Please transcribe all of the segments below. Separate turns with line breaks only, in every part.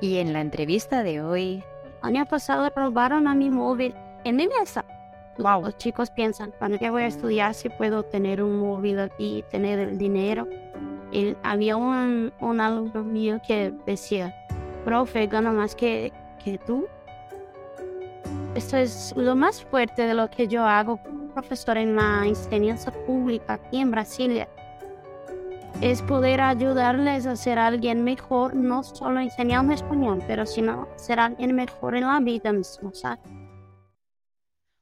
Y en la entrevista de hoy...
Año pasado robaron a mi móvil en mi mesa.
Wow.
Los chicos piensan, yo voy a estudiar, si puedo tener un móvil aquí, tener el dinero. Y había un, un alumno mío que decía, profe, gano más que, que tú. Esto es lo más fuerte de lo que yo hago profesor en la enseñanza pública aquí en Brasilia. Es poder ayudarles a ser alguien mejor, no solo enseñando español, pero sino ser alguien mejor en la vida misma, ¿sabes?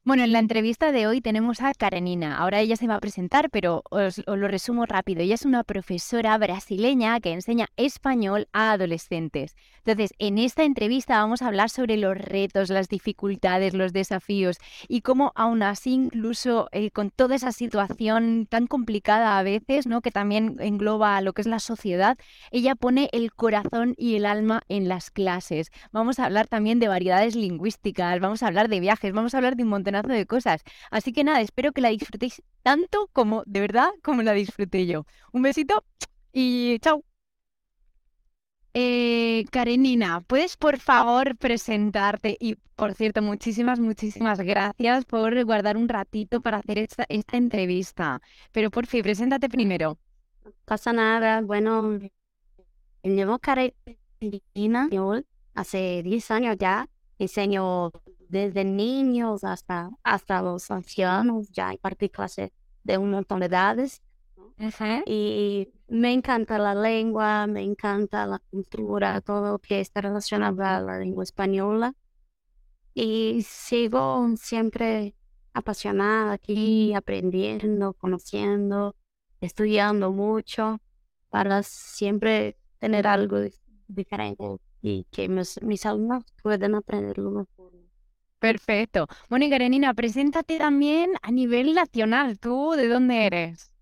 Bueno, en la entrevista de hoy tenemos a Karenina. Ahora ella se va a presentar, pero os, lo resumo rápido. Ella es una profesora brasileña que enseña español a adolescentes. Entonces, en esta entrevista vamos a hablar sobre los retos, las dificultades, los desafíos y cómo aún así, incluso eh, con toda esa situación tan complicada a veces, ¿no? que también engloba lo que es la sociedad, ella pone el corazón y el alma en las clases. Vamos a hablar también de variedades lingüísticas, vamos a hablar de viajes, vamos a hablar de un montón de cosas. Así que nada, espero que la disfrutéis tanto como, de verdad, como la disfruté yo. Un besito y chao. Eh, Karenina, ¿puedes por favor presentarte? Y por cierto, muchísimas, muchísimas gracias por guardar un ratito para hacer esta, esta entrevista. Pero por fin, preséntate primero.
No pasa nada. Bueno, me llamo Karenina. Hace 10 años ya enseño desde niños hasta, hasta los ancianos, ya impartí clases de un montón de edades.
Ajá.
Y me encanta la lengua, me encanta la cultura, todo lo que está relacionado a la lengua española. Y sigo siempre apasionada aquí, aprendiendo, conociendo, estudiando mucho para siempre tener algo diferente y que mis, mis alumnos puedan aprender lo mejor.
Perfecto. Bueno, y Karenina, preséntate también a nivel nacional. ¿Tú de dónde eres?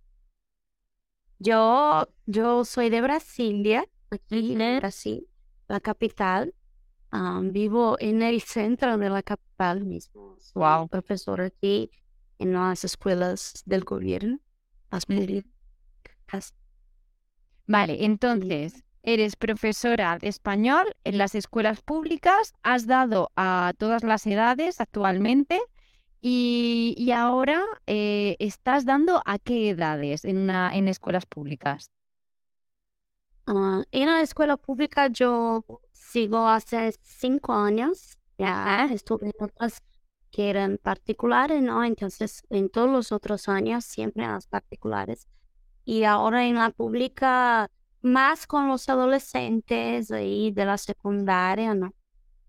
Yo, yo soy de Brasilia, aquí en Brasil, la capital. Um, vivo en el centro de la capital mismo. Soy
Wow.
profesor aquí en las escuelas del gobierno. Las públicas.
Vale, entonces, eres profesora de español en las escuelas públicas, has dado a todas las edades actualmente y, y ahora eh, estás dando a qué edades en, una, en escuelas públicas.
Ah, en la escuela pública yo sigo hace cinco años. Ya estuve en otras que eran particulares, ¿no? Entonces, en todos los otros años, siempre en las particulares. Y ahora en la pública, más con los adolescentes ahí de la secundaria, ¿no?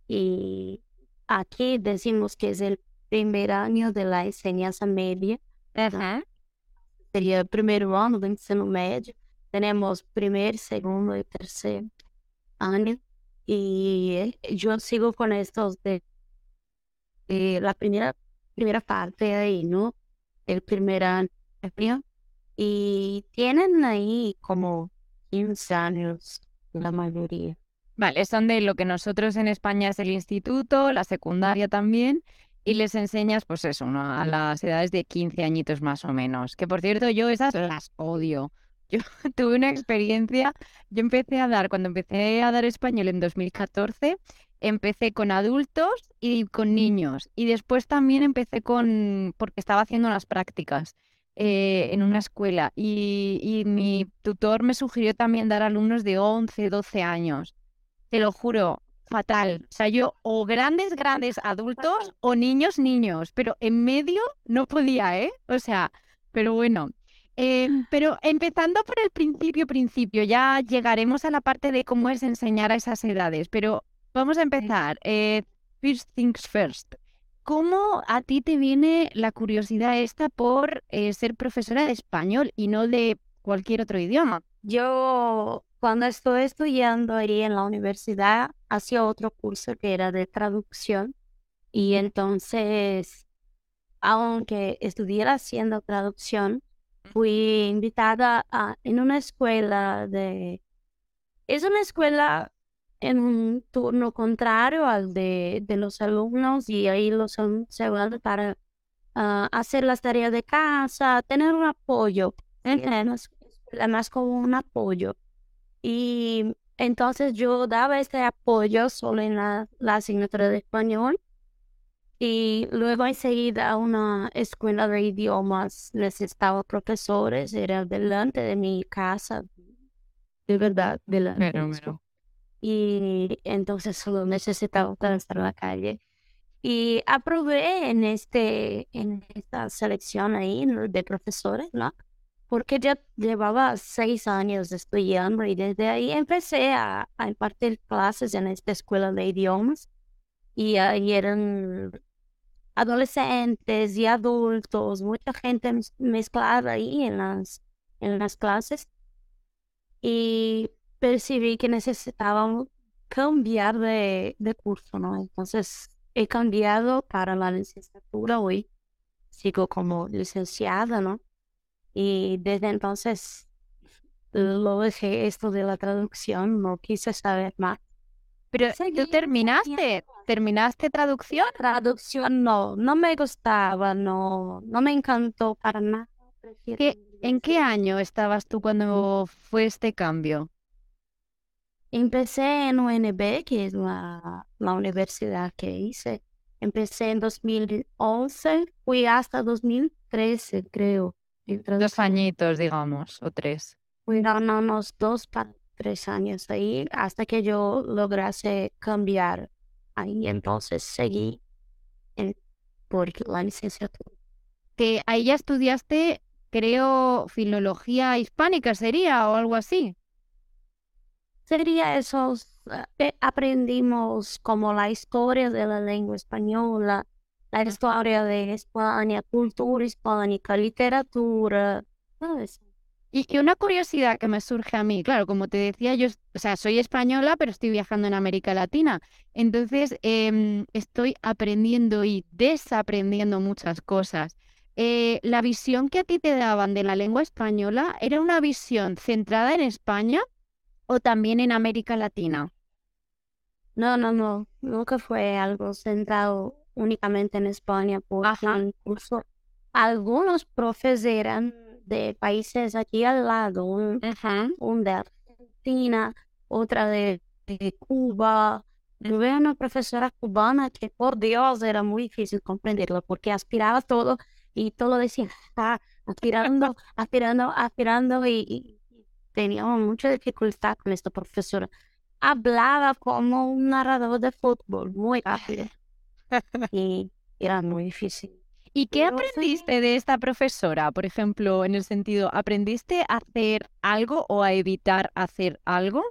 Y aquí decimos que es el primer año de la enseñanza media.
Ajá.
Sería el primer año do ensino médio. Tenemos primer, segundo y tercer año. Y yo sigo con estos de, de la primera, primera parte ahí, ¿no? El primer año. Y tienen ahí como 15 años la mayoría.
Vale, son de lo que nosotros en España es el instituto, la secundaria también, y les enseñas, pues eso, ¿no? a las edades de 15 añitos más o menos. Que por cierto, yo esas las odio. Yo tuve una experiencia, yo empecé a dar, cuando empecé a dar español en 2014, empecé con adultos y con niños. Y después también empecé con, porque estaba haciendo unas prácticas eh, en una escuela. Y, y mi tutor me sugirió también dar alumnos de 11, 12 años. Te lo juro, fatal. O sea, yo o grandes, grandes adultos o niños, niños. Pero en medio no podía, ¿eh? O sea, pero bueno. Eh, pero empezando por el principio, principio, ya llegaremos a la parte de cómo es enseñar a esas edades, pero vamos a empezar. Eh, first things first. ¿Cómo a ti te viene la curiosidad esta por eh, ser profesora de español y no de cualquier otro idioma?
Yo, cuando estoy estudiando ahí en la universidad, hacía otro curso que era de traducción. Y entonces, aunque estuviera haciendo traducción, fui invitada a, en una escuela de... Es una escuela en un turno contrario al de, de los alumnos y ahí los se van para ah, hacer las tareas de casa, tener un apoyo. Una escuela más como un apoyo. Y entonces yo daba este apoyo solo en la, la asignatura de español y luego enseguida a una escuela de idiomas necesitaba profesores, era delante de mi casa, de verdad, delante.
Pero, pero.
Y entonces solo necesitaba estar en la calle. Y aprobé en, este, en esta selección ahí de profesores, ¿no? Porque ya llevaba seis años estudiando y desde ahí empecé a, a impartir clases en esta escuela de idiomas. Y ahí eran adolescentes y adultos, mucha gente mez- mezclada ahí en las, en las clases. Y percibí que necesitaban cambiar de, de curso, ¿no? Entonces he cambiado para la licenciatura hoy. Sigo como licenciada, ¿no? Y desde entonces lo dejé esto de la traducción, no quise saber más.
Pero tú terminaste, terminaste traducción.
traducción no, no me gustaba, no, no me encantó para nada. Prefiero
¿Qué, ¿En qué año estabas tú cuando fue este cambio?
Empecé en UNB, que es la, la universidad que hice. Empecé en 2011, fui hasta 2013, creo.
Dos añitos, digamos, o tres.
Fueron unos dos para tres años ahí, hasta que yo lograse cambiar. Ahí entonces seguí en, por la licenciatura.
Que ahí ya estudiaste, creo, filología hispánica sería o algo así.
Sería esos, eh, aprendimos como la historia de la lengua española, la historia de España, cultura hispánica, literatura, todo eso.
Y, y una curiosidad que me surge a mí, claro, como te decía, yo, o sea, soy española, pero estoy viajando en América Latina. Entonces, em, estoy aprendiendo y desaprendiendo muchas cosas. Eh, la visión que a ti te daban de la lengua española, ¿era una visión centrada en España o también en América Latina?
No, no, no, nunca fue algo centrado únicamente en España, porque
Ajá.
incluso algunos profes eran de países aquí al lado, un, un de Argentina, otra de, de Cuba. Tuve una profesora cubana que, por Dios, era muy difícil comprenderlo porque aspiraba todo y todo decía, "Ah", aspirando, aspirando, aspirando y, y teníamos mucha dificultad con esta profesora. Hablaba como un narrador de fútbol, muy rápido y era muy difícil.
¿Y qué
Pero sí.
aprendiste de esta profesora? Por ejemplo, en el sentido, ¿aprendiste a hacer algo o a evitar hacer algo?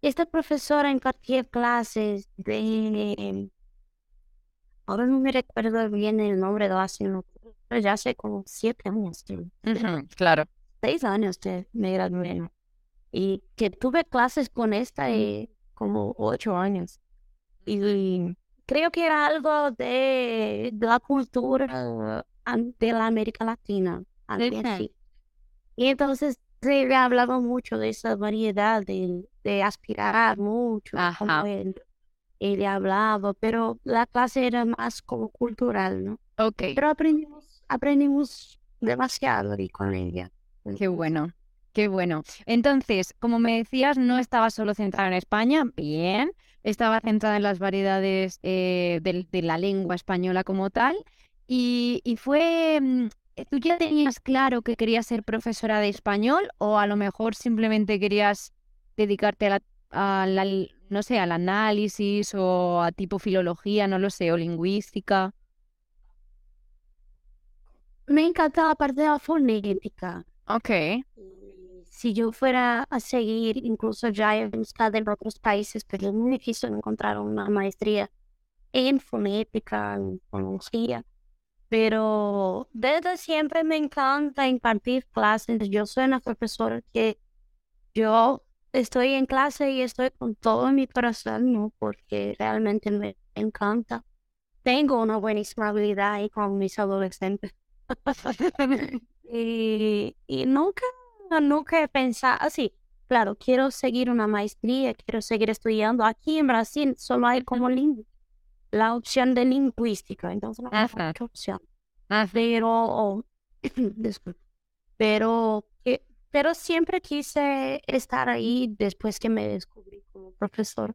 Esta profesora impartía clases de... Ahora no me recuerdo bien el nombre de pero ya hace como siete años, sí,
claro.
Seis años que me gradué. Y que tuve clases con esta eh, como ocho años. Y creo que era algo de, de la cultura de la América Latina, así. Y entonces se le hablaba mucho de esa variedad de, de aspirar mucho, como
Ajá.
él, él hablaba, pero la clase era más como cultural, ¿no?
Ok,
Pero aprendimos, aprendimos demasiado ahí con ella.
Qué bueno, qué bueno. Entonces, como me decías, no estaba solo centrada en España, bien, estaba centrada en las variedades eh, de, la lengua española como tal, y, y fue, mm, ¿tú ya tenías claro que querías ser profesora de español o a lo mejor simplemente querías dedicarte a la, a la- no sé, al análisis o a tipo filología, no lo sé, o lingüística?
Me encanta la parte de la fonética.
Ok,
Si yo fuera a seguir, incluso ya he buscado en otros países, pero es muy difícil encontrar una maestría en fonética, en fonología. Pero desde siempre me encanta impartir clases. Yo soy una profesora que yo estoy en clase y estoy con todo mi corazón, ¿no? Porque realmente me encanta. Tengo una buenísima habilidad ahí con mis adolescentes. Y, y nunca, nunca he pensado así. Claro, quiero seguir una maestría, quiero seguir estudiando. Aquí en Brasil solo hay como la opción de lingüística, entonces no hay opción.
Ah,
Pero, disculpe, pero pero siempre quise estar ahí después que me descubrí como profesor.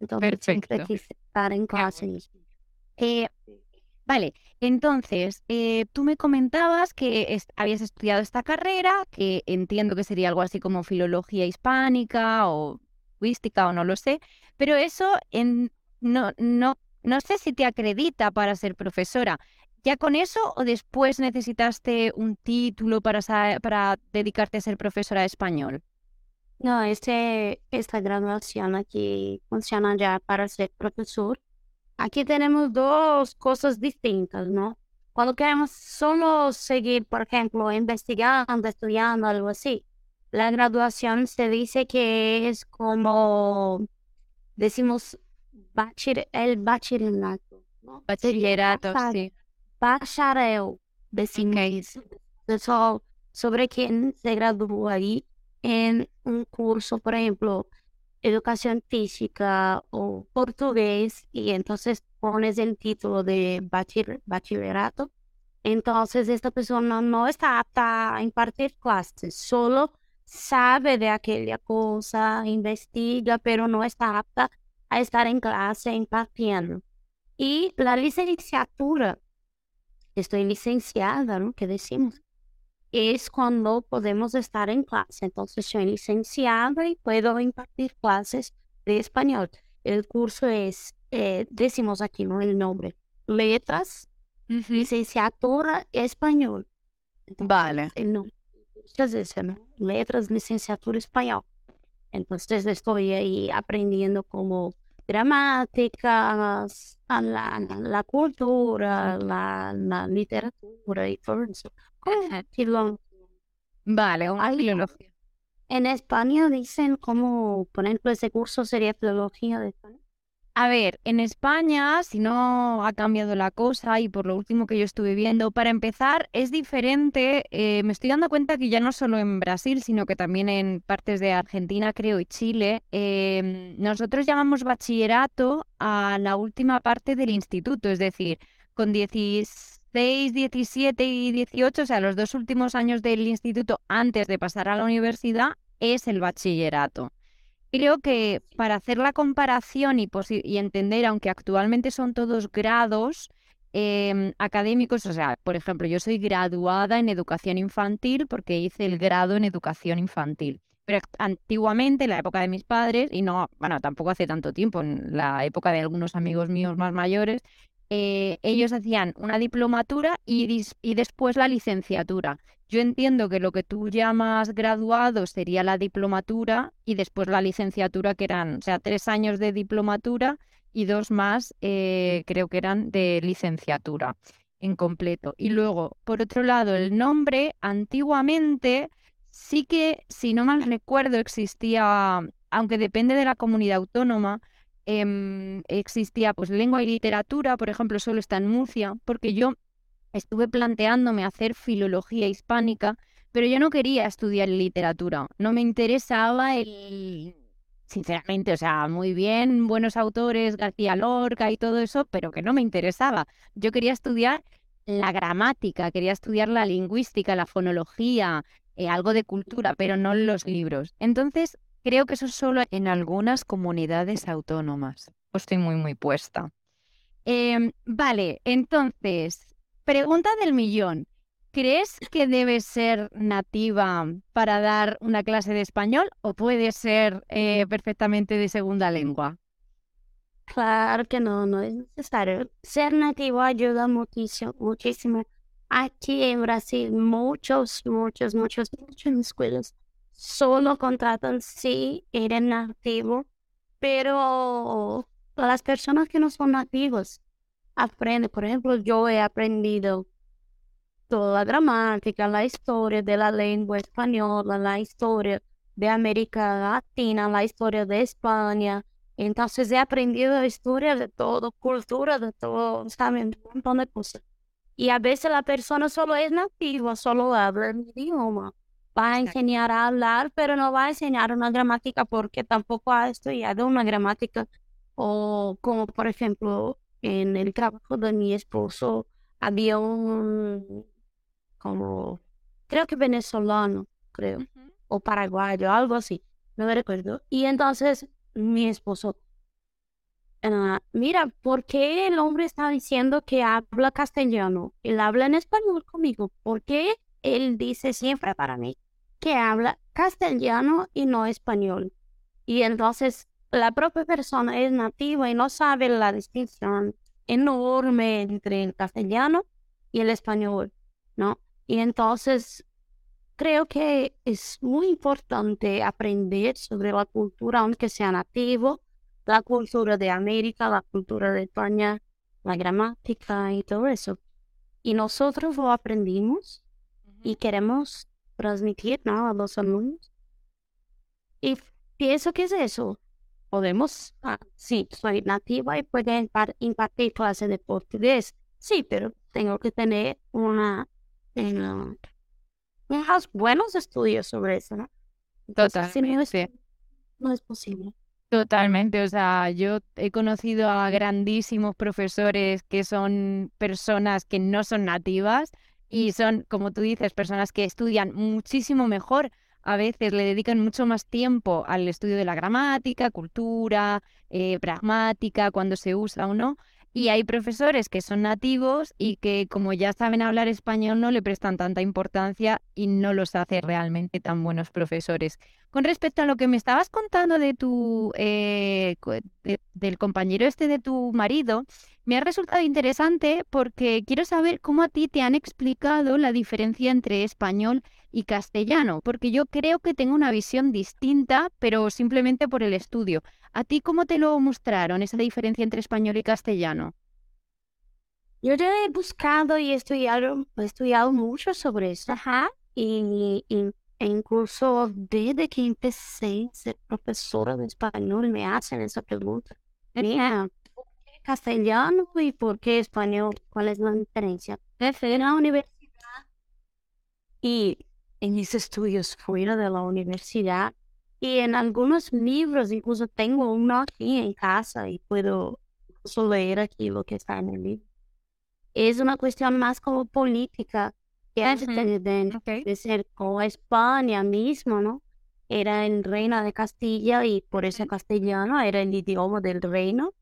Entonces siempre quise estar en clase.
Eh, vale, entonces, eh, tú me comentabas que habías estudiado esta carrera, que entiendo que sería algo así como filología hispánica o lingüística o no lo sé, pero eso en, no, no, no sé si te acredita para ser profesora. ¿Ya con eso o después necesitaste un título para, para dedicarte a ser profesora de español?
No, este, esta graduación aquí funciona ya para ser profesor. Aquí tenemos dos cosas distintas, ¿no? Cuando queremos solo seguir, por ejemplo, investigando, estudiando, algo así, la graduación se dice que es como, decimos, el bachillerato. ¿no?
Bachillerato, sí
bacharel, decimos eso, sobre quien se graduó ahí en un curso, por ejemplo, educación física o portugués, y entonces pones el título de bachillerato. Entonces esta persona no está apta a impartir clases, solo sabe de aquella cosa, investiga, pero no está apta a estar en clase impartiendo. Y la licenciatura estoy licenciada, ¿no? ¿Qué decimos? Es cuando podemos estar en clase. Entonces, soy licenciada y puedo impartir clases de español. El curso es, eh, decimos aquí, ¿no? El nombre. Letras, licenciatura español.
vale.
El nombre. Entonces, Letras, licenciatura español. Entonces, estoy ahí aprendiendo cómo gramáticas, la, la cultura, la, la, literatura y todo eso.
Vale, una filología.
En España dicen como, por ejemplo, ese curso sería filología de España.
A ver, en España, si no ha cambiado la cosa y por lo último que yo estuve viendo, para empezar es diferente. Eh, me estoy dando cuenta que ya no solo en Brasil, sino que también en partes de Argentina, creo, y Chile, em, nosotros llamamos bachillerato a la última parte del instituto, es decir, con 16, 17 y 18, o sea, los dos últimos años del instituto antes de pasar a la universidad, es el bachillerato. Creo que para hacer la comparación y, entender, aunque actualmente son todos grados em, académicos, o sea, por ejemplo, yo soy graduada en educación infantil porque hice el grado en educación infantil. Pero antiguamente, en la época de mis padres, y no, bueno, tampoco hace tanto tiempo, en la época de algunos amigos míos más mayores, eh, ellos hacían una diplomatura y, y después la licenciatura. Yo entiendo que lo que tú llamas graduado sería la diplomatura y después la licenciatura, que eran, o sea, tres años de diplomatura y dos más, eh, creo que eran de licenciatura en completo. Y luego, por otro lado, el nombre, antiguamente sí que, si no mal recuerdo, existía, aunque depende de la comunidad autónoma, em, existía pues lengua y literatura, por ejemplo, solo está en Murcia, porque yo estuve planteándome hacer filología hispánica, pero yo no quería estudiar literatura, no me interesaba el... Sinceramente, o sea, muy bien, buenos autores, García Lorca y todo eso, pero que no me interesaba. Yo quería estudiar la gramática, quería estudiar la lingüística, la fonología, eh, algo de cultura, pero no los libros. Entonces, creo que eso solo en algunas comunidades autónomas. Estoy muy, muy puesta. Em, vale, entonces, Pregunta del millón. ¿Crees que debe ser nativa para dar una clase de español o puede ser eh, perfectamente de segunda lengua?
Claro que no, no es necesario. Ser nativo ayuda muchísimo, muchísimo. Aquí en Brasil, muchos, muchos, muchos, muchas escuelas solo contratan si eres nativo, pero las personas que no son nativos aprende. Por ejemplo, yo he aprendido toda la gramática, la historia de la lengua española, la historia de América Latina, la historia de España. Entonces he aprendido la historia de todo, cultura de todo, ¿saben? Un montón de cosas. Y a veces la persona solo es nativa, solo habla el idioma. Va a enseñar a hablar, pero no va a enseñar una gramática porque tampoco ha estudiado una gramática. O como por ejemplo, en el trabajo de mi esposo había un, como, creo que venezolano, creo, o paraguayo, algo así, no me recuerdo. Y entonces mi esposo, ah, mira, ¿por qué el hombre está diciendo que habla castellano? Él habla en español conmigo. ¿Por qué él dice siempre para mí que habla castellano y no español? Y entonces la propia persona es nativa y no sabe la distinción enorme entre el castellano y el español, ¿no? Y entonces creo que es muy importante aprender sobre la cultura, aunque sea nativo, la cultura de América, la cultura de España, la gramática y todo eso. Y nosotros lo aprendimos y queremos transmitir ¿no? a los alumnos. Y pienso que es eso. Podemos, ah, sí, soy nativa y puedo impartir clases de portugués. Sí, pero tengo que tener una, una unos buenos estudios sobre eso, ¿no?
Totalmente.
no, es, posible.
Totalmente, o sea, yo he conocido a grandísimos profesores que son personas que no son nativas y son, como tú dices, personas que estudian muchísimo mejor. A veces le dedican mucho más tiempo al estudio de la gramática, cultura, eh, pragmática, cuando se usa o no, y hay profesores que son nativos y que como ya saben hablar español no le prestan tanta importancia y no los hace realmente tan buenos profesores. Con respecto a lo que me estabas contando de tu eh, del compañero este de tu marido, me ha resultado interesante porque quiero saber cómo a ti te han explicado la diferencia entre español y castellano, porque yo creo que tengo una visión distinta, pero simplemente por el estudio. ¿A ti cómo te lo mostraron esa diferencia entre español y castellano?
Yo ya he buscado y estudiado, he estudiado mucho sobre eso. Ajá. Y, e incluso desde que empecé a ser profesora de español me hacen esa pregunta. Mira, ¿por qué castellano y por qué español? ¿Cuál es la diferencia? En la universidad y en mis estudios fuera de la universidad y en algunos libros, incluso tengo uno aquí en casa y puedo leer aquí lo que está en el libro. Es una cuestión más como política que uh -huh. de, ser como España mismo, ¿no? Era el reino de Castilla y por eso castellano era el idioma del reino.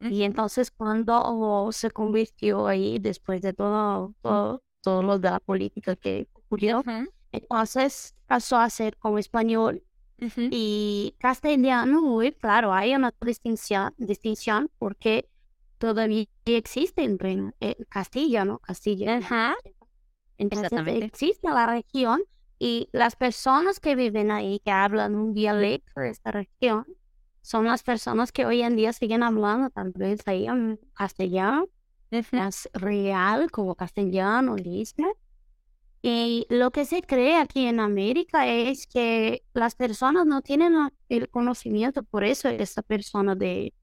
Y entonces cuando se convirtió ahí, después de todo, todo, todo lo de la política que ocurrió, entonces pasó a ser como español y castellano, muy claro, hay una distinción, distinción porque todavía existe en eh, Castilla, ¿no? Castilla. Entonces existe la región y las personas que viven ahí, que hablan un dialecto de esta región, son las personas que hoy en día siguen hablando tal vez ahí en castellano, más real como castellano, ¿listo? Y lo que se cree aquí en América es que las personas no tienen el conocimiento, por eso esta persona de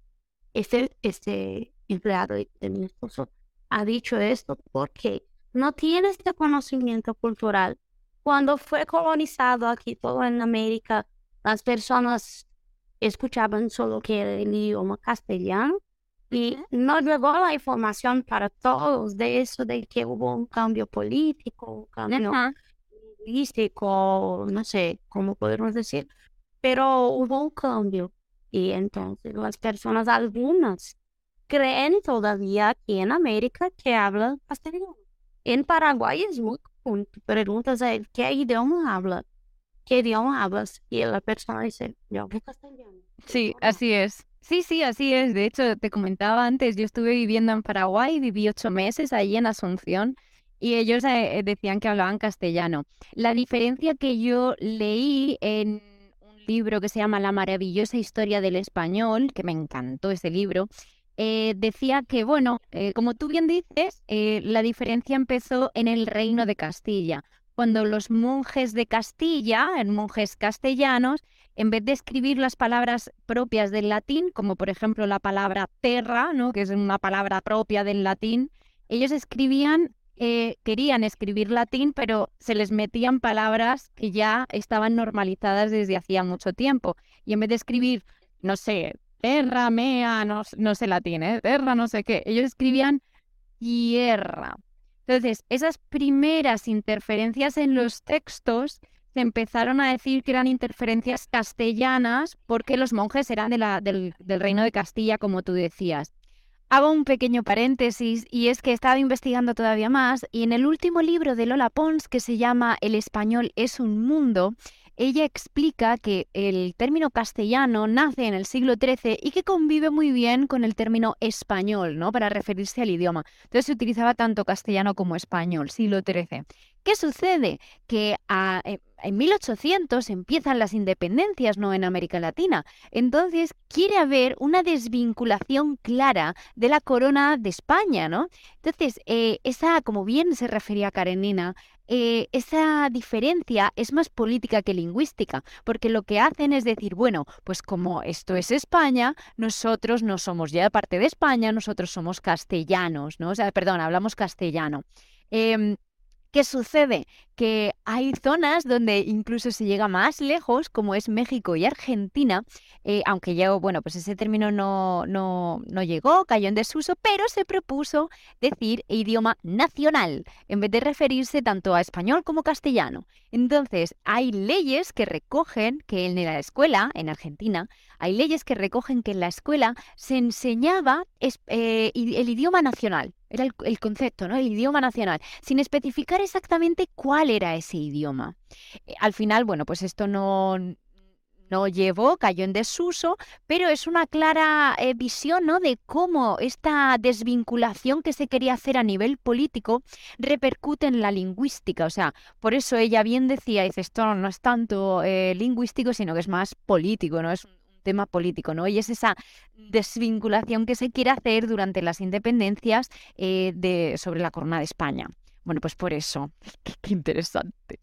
este, este empleado de mi esposo ha dicho esto, porque no tiene este conocimiento cultural. Cuando fue colonizado aquí todo en América, las personas escuchaban solo que era el idioma castellano y no llegó la información para todos de eso, de que hubo un cambio político, un cambio lingüístico, no sé cómo podemos decir, pero hubo un cambio. Y entonces las personas, algunas, creen todavía aquí en América que hablan castellano. En Paraguay es muy común. Preguntas a él, ¿qué idioma habla? ¿Qué idioma hablas? Y la persona dice, yo hablo castellano.
Sí, así es. Sí, sí, así es. De hecho, te comentaba antes, yo estuve viviendo en Paraguay, viví ocho meses allí en Asunción y ellos eh, decían que hablaban castellano. La diferencia que yo leí en un libro que se llama La maravillosa historia del español, que me encantó ese libro, eh, decía que, bueno, eh, como tú bien dices, la diferencia empezó en el reino de Castilla, cuando los monjes de Castilla, monjes castellanos, en vez de escribir las palabras propias del latín, como por ejemplo la palabra terra, ¿no? que es una palabra propia del latín, ellos escribían, eh, querían escribir latín, pero se les metían palabras que ya estaban normalizadas desde hacía mucho tiempo. Y en vez de escribir, no sé, terra, mea, no, no sé latín, ¿eh? terra, no sé qué, ellos escribían tierra. Entonces, esas primeras interferencias en los textos se empezaron a decir que eran interferencias castellanas porque los monjes eran del, del reino de Castilla, como tú decías. Hago un pequeño paréntesis y es que he estado investigando todavía más y en el último libro de Lola Pons que se llama El español es un mundo, ella explica que el término castellano nace en el siglo XIII y que convive muy bien con el término español, ¿no? Para referirse al idioma. Entonces se utilizaba tanto castellano como español, siglo XIII. ¿Qué sucede? Que eh, en 1800 empiezan las independencias, ¿no? En América Latina. Entonces quiere haber una desvinculación clara de la corona de España, ¿no? Entonces, eh, esa, como bien se refería Karenina, eh, esa diferencia es más política que lingüística, porque lo que hacen es decir, bueno, pues como esto es España, nosotros no somos ya parte de España, nosotros somos castellanos, ¿no? O sea, perdón, hablamos castellano. Em, ¿Qué sucede? Que hay zonas donde incluso se llega más lejos, como es México y Argentina, eh, aunque ya, bueno, pues ese término no, no, no llegó, cayó en desuso, pero se propuso decir idioma nacional, en vez de referirse tanto a español como castellano. Entonces, hay leyes que recogen que en la escuela, en Argentina, hay leyes que recogen que en la escuela se enseñaba eh, el idioma nacional. Era el, concepto, ¿no? El idioma nacional, sin especificar exactamente cuál era ese idioma. Eh, al final, bueno, pues esto no, no llevó, cayó en desuso, pero es una clara eh, visión ¿no? de cómo esta desvinculación que se quería hacer a nivel político repercute en la lingüística. O sea, por eso ella bien decía, dice, esto no es tanto lingüístico, sino que es más político, ¿no? Es tema político, ¿no? Y es esa desvinculación que se quiere hacer durante las independencias eh, de, sobre la corona de España. Bueno, pues por eso. Qué, interesante.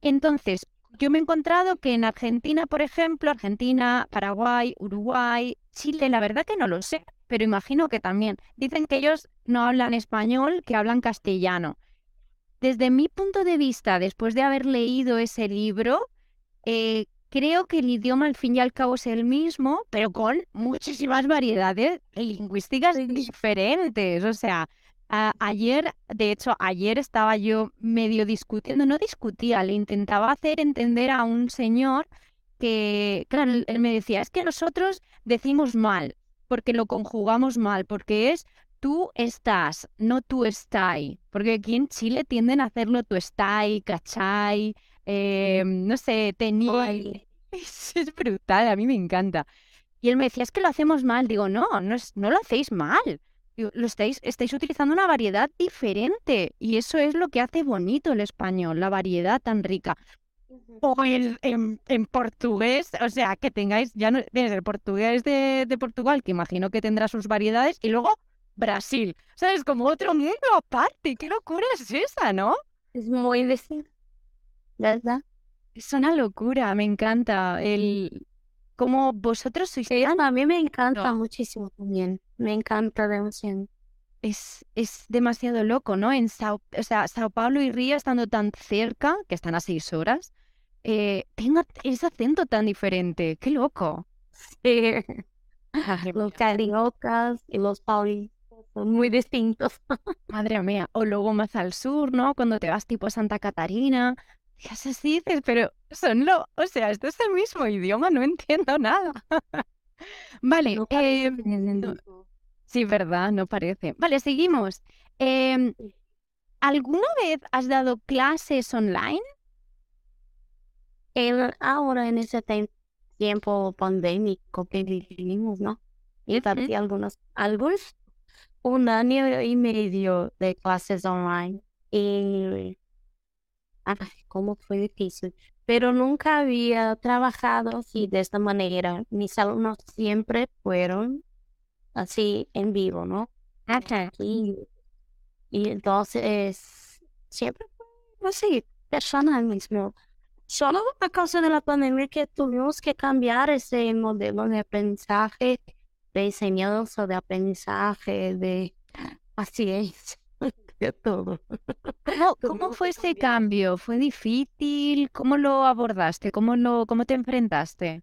Entonces, yo me he encontrado que en Argentina, por ejemplo, Argentina, Paraguay, Uruguay, Chile, la verdad que no lo sé, pero imagino que también. Dicen que ellos no hablan español, que hablan castellano. Desde mi punto de vista, después de haber leído ese libro, eh, creo que el idioma al fin y al cabo es el mismo, pero con muchísimas variedades lingüísticas diferentes. O sea, ayer, de hecho, ayer estaba yo medio discutiendo, no discutía, le intentaba hacer entender a un señor que, claro, él me decía, es que nosotros decimos mal, porque lo conjugamos mal, porque es tú estás, no tú estás. Porque aquí en Chile tienden a hacerlo tú estás, cachai, eh, no sé, tenía... Es, es, brutal, a mí me encanta. Y él me decía, es que lo hacemos mal. Digo, no, no, es, no lo hacéis mal. Lo estáis, estáis utilizando una variedad diferente y eso es lo que hace bonito el español, la variedad tan rica. O el, en, en, portugués, o sea, que tengáis, ya no, tienes el portugués de, de, Portugal, que imagino que tendrá sus variedades, y luego Brasil. ¿Sabes? Como otro mundo aparte. ¿Qué locura es esa, no?
Es muy distinto. ¿verdad?
Es una locura, me encanta el cómo vosotros sois
a mí me encanta muchísimo también. Me encanta demasiado.
Es, es demasiado loco, ¿no? En Sao, o sea, Sao Paulo y Río estando tan cerca, que están a seis horas, eh, tenga ese acento tan diferente. ¡Qué loco!
Sí. los cariocas y los paulistas son muy distintos.
Madre mía. O luego más al sur, ¿no? Cuando te vas tipo a Santa Catarina, ya se dices, pero son lo, o sea, esto es el mismo idioma, no entiendo nada. vale, eh, sí, verdad, no parece. Vale, seguimos. Em, ¿Alguna vez has dado clases online?
ahora en ese tiempo pandémico que vivimos, ¿no? Y también algunos, algunos, un año y medio de clases online. Y ay, cómo fue difícil. Pero nunca había trabajado así de esta manera. Mis alumnos siempre fueron así en vivo, ¿no? Y, y entonces siempre fue así, personal mismo. Solo a causa de la pandemia que tuvimos que cambiar ese modelo de aprendizaje, de enseñanza, de aprendizaje, de todo.
¿Cómo, fue ese cambio? ¿Fue difícil? ¿Cómo lo abordaste? ¿Cómo, lo, ¿Cómo te enfrentaste?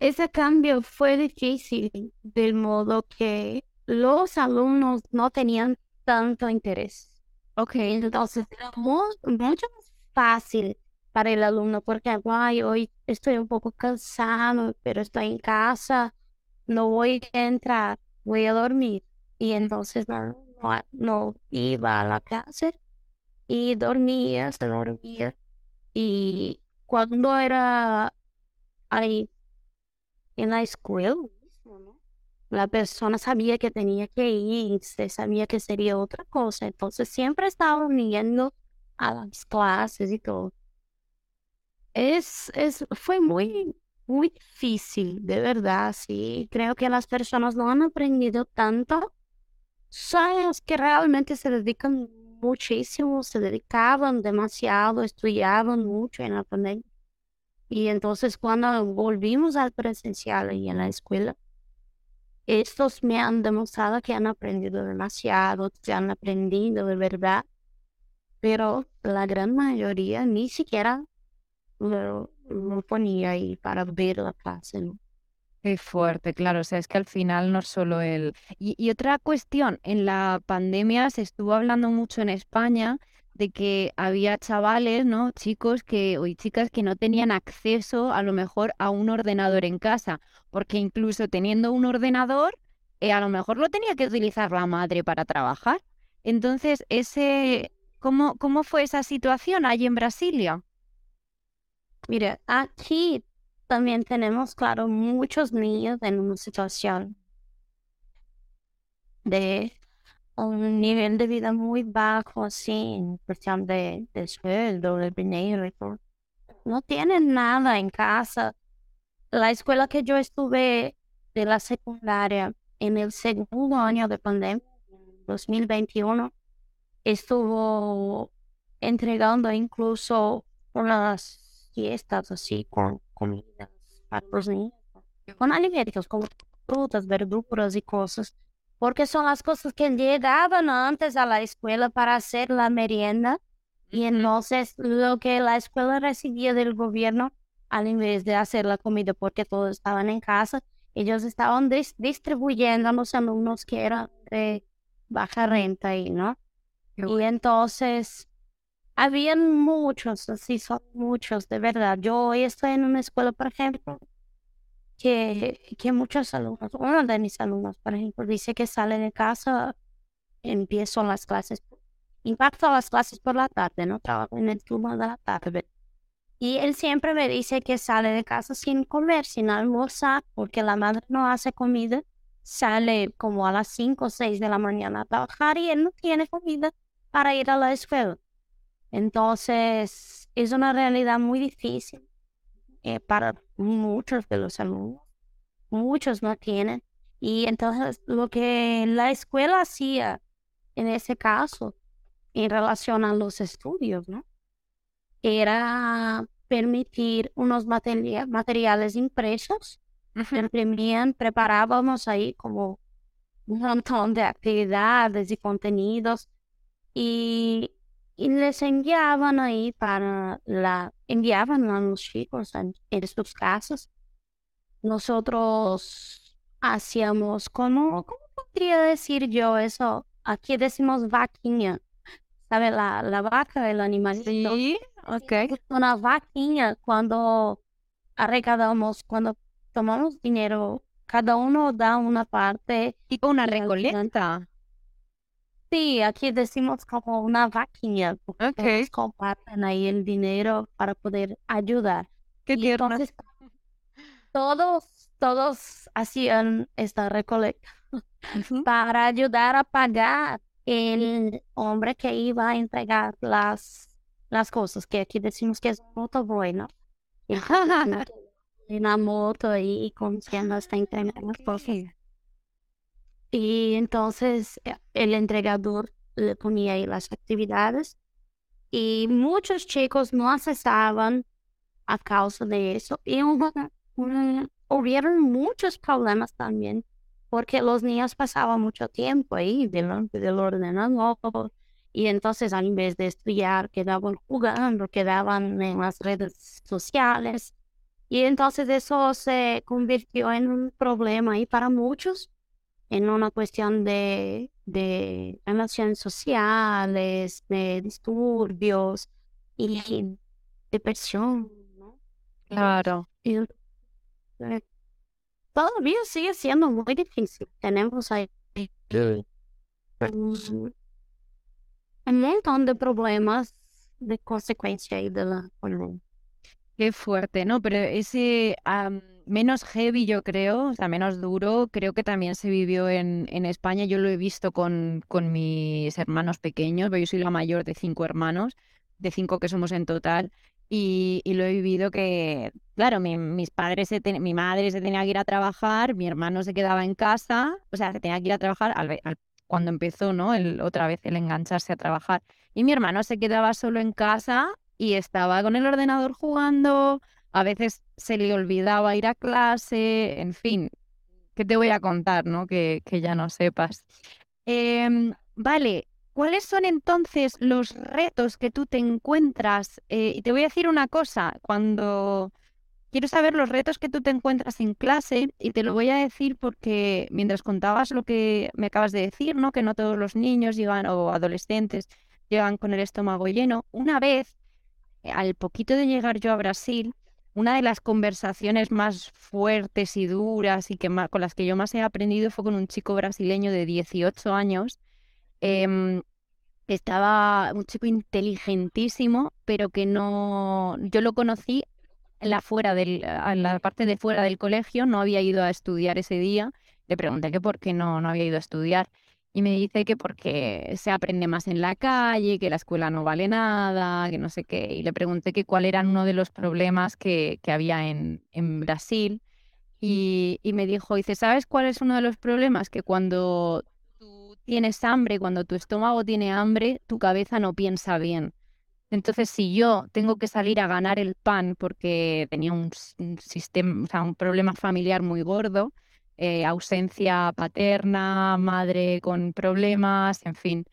Ese cambio fue difícil del modo que los alumnos no tenían tanto interés.
Ok.
Entonces era mucho más fácil para el alumno, porque ay, hoy estoy un poco cansado, pero estoy en casa, no voy a entrar, voy a dormir. Y entonces no, no, iba a la clase y dormía, se dormía. Y cuando era ahí en la escuela, la persona sabía que tenía que irse, sabía que sería otra cosa, entonces siempre estaba yendo a las clases y todo. Es, es, fue muy, muy difícil, de verdad, sí. Creo que las personas no han aprendido tanto. Son los que realmente se dedican muchísimo, se dedicaban demasiado, estudiaban mucho en la pandemia. Y entonces cuando volvimos al presencial y en la escuela, estos me han demostrado que han aprendido demasiado, que han aprendido de verdad, pero la gran mayoría ni siquiera lo, ponía ahí para ver la clase.
Qué fuerte, claro, o sea, es que al final no solo el... y otra cuestión, en la pandemia se estuvo hablando mucho en España de que había chavales, ¿no? Chicos que, o chicas que no tenían acceso a lo mejor a un ordenador en casa, porque incluso teniendo un ordenador, eh, a lo mejor lo tenía que utilizar la madre para trabajar. Entonces, ese, ¿cómo, cómo fue esa situación allí en Brasilia?
Mira, aquí también tenemos, claro, muchos niños en una situación de un nivel de vida muy bajo, así, en cuestión de, de sueldo, de dinero. No tienen nada en casa. La escuela que yo estuve de la secundaria en el segundo año de pandemia, 2021, estuvo entregando incluso unas fiestas así con comidas para los niños, con alimentos como frutas, verduras y cosas porque son las cosas que llegaban antes a la escuela para hacer la merienda y entonces lo que la escuela recibía del gobierno, al invés de hacer la comida porque todos estaban en casa, ellos estaban distribuyendo a los alumnos que eran de baja renta y no. Y entonces habían muchos, así son muchos, de verdad. Yo hoy estoy en una escuela, por ejemplo, que, que muchos alumnos, uno de mis alumnos, por ejemplo, dice que sale de casa, empiezo las clases, impacto las clases por la tarde, ¿no? Trabajo en el turno de la tarde. Y él siempre me dice que sale de casa sin comer, sin almorzar, porque la madre no hace comida. Sale como a las 5 o 6 de la mañana a trabajar y él no tiene comida para ir a la escuela. Entonces, es una realidad muy difícil eh, para muchos de los alumnos. Muchos no tienen. Y entonces lo que la escuela hacía en ese caso en relación a los estudios, ¿no? Era permitir unos materiales impresos, imprimían, preparábamos ahí como un montón de actividades y contenidos y y les enviaban ahí para la, enviaban a los chicos en, estos casos. Nosotros hacíamos como, ¿cómo podría decir yo eso? Aquí decimos vaquinha, ¿sabe? La, la vaca, el animalito.
Sí, ok.
Una vaquinha cuando arreglamos, cuando tomamos dinero, cada uno da una parte.
Tipo una recoleta.
Sí, aquí decimos como una vaquilla, porque comparten ahí el dinero para poder ayudar.
Qué
Entonces, todos, todos hacían esta recolecta para ayudar a pagar el hombre que iba a entregar las, las cosas, que aquí decimos que es motoboy, ¿no? En la moto y con quien está entregando las cosas. Y entonces eh, el entregador le ponía ahí las actividades y muchos chicos no accesaban a causa de eso. Y hubieron muchos problemas también porque los niños pasaban mucho tiempo ahí delante del ordenador y entonces en vez de estudiar quedaban jugando, quedaban en las redes sociales y entonces eso se convirtió en un problema ahí para muchos en una cuestión de, de relaciones sociales, de disturbios. Y depresión, ¿no?
Claro.
Y, eh, todavía sigue siendo muy difícil. Tenemos ahí un, un montón de problemas de consecuencia ahí de la pandemia.
Qué fuerte, ¿no? Pero ese menos heavy, yo creo, o sea, menos duro, creo que también se vivió en, en España. Yo lo he visto con, con mis hermanos pequeños, yo soy la mayor de cinco hermanos, de cinco que somos en total, y, y lo he vivido que, claro, mi- mis padres, se ten- mi madre se tenía que ir a trabajar, mi hermano se quedaba en casa, o sea, se tenía que ir a trabajar al al- cuando empezó, ¿no? El, otra vez el engancharse a trabajar. Y mi hermano se quedaba solo en casa y estaba con el ordenador jugando, a veces se le olvidaba ir a clase, en fin, ¿qué te voy a contar, no? Que, que ya no sepas. Em, vale, ¿cuáles son entonces los retos que tú te encuentras? Eh, y te voy a decir una cosa, cuando quiero saber los retos que tú te encuentras en clase, y te lo voy a decir porque mientras contabas lo que me acabas de decir, ¿no? Que no todos los niños llegan o adolescentes llegan con el estómago lleno. Una vez al poquito de llegar yo a Brasil, una de las conversaciones más fuertes y duras y que con las que yo más he aprendido fue con un chico brasileño de 18 años. em, estaba un chico inteligentísimo, pero que no, yo lo conocí en la, fuera del, en la parte de fuera del colegio, no había ido a estudiar ese día. Le pregunté que por qué no, no había ido a estudiar. Y me dice que porque se aprende más en la calle, que la escuela no vale nada, que no sé qué. Y le pregunté que cuál era uno de los problemas que, que había en, en Brasil. Y, y me dijo, dice, ¿sabes cuál es uno de los problemas? Que cuando tú tienes hambre, cuando tu estómago tiene hambre, tu cabeza no piensa bien. Entonces, si yo tengo que salir a ganar el pan porque tenía un, un sistema, o sea, un problema familiar muy gordo, eh, ausencia paterna, madre con problemas, en fin.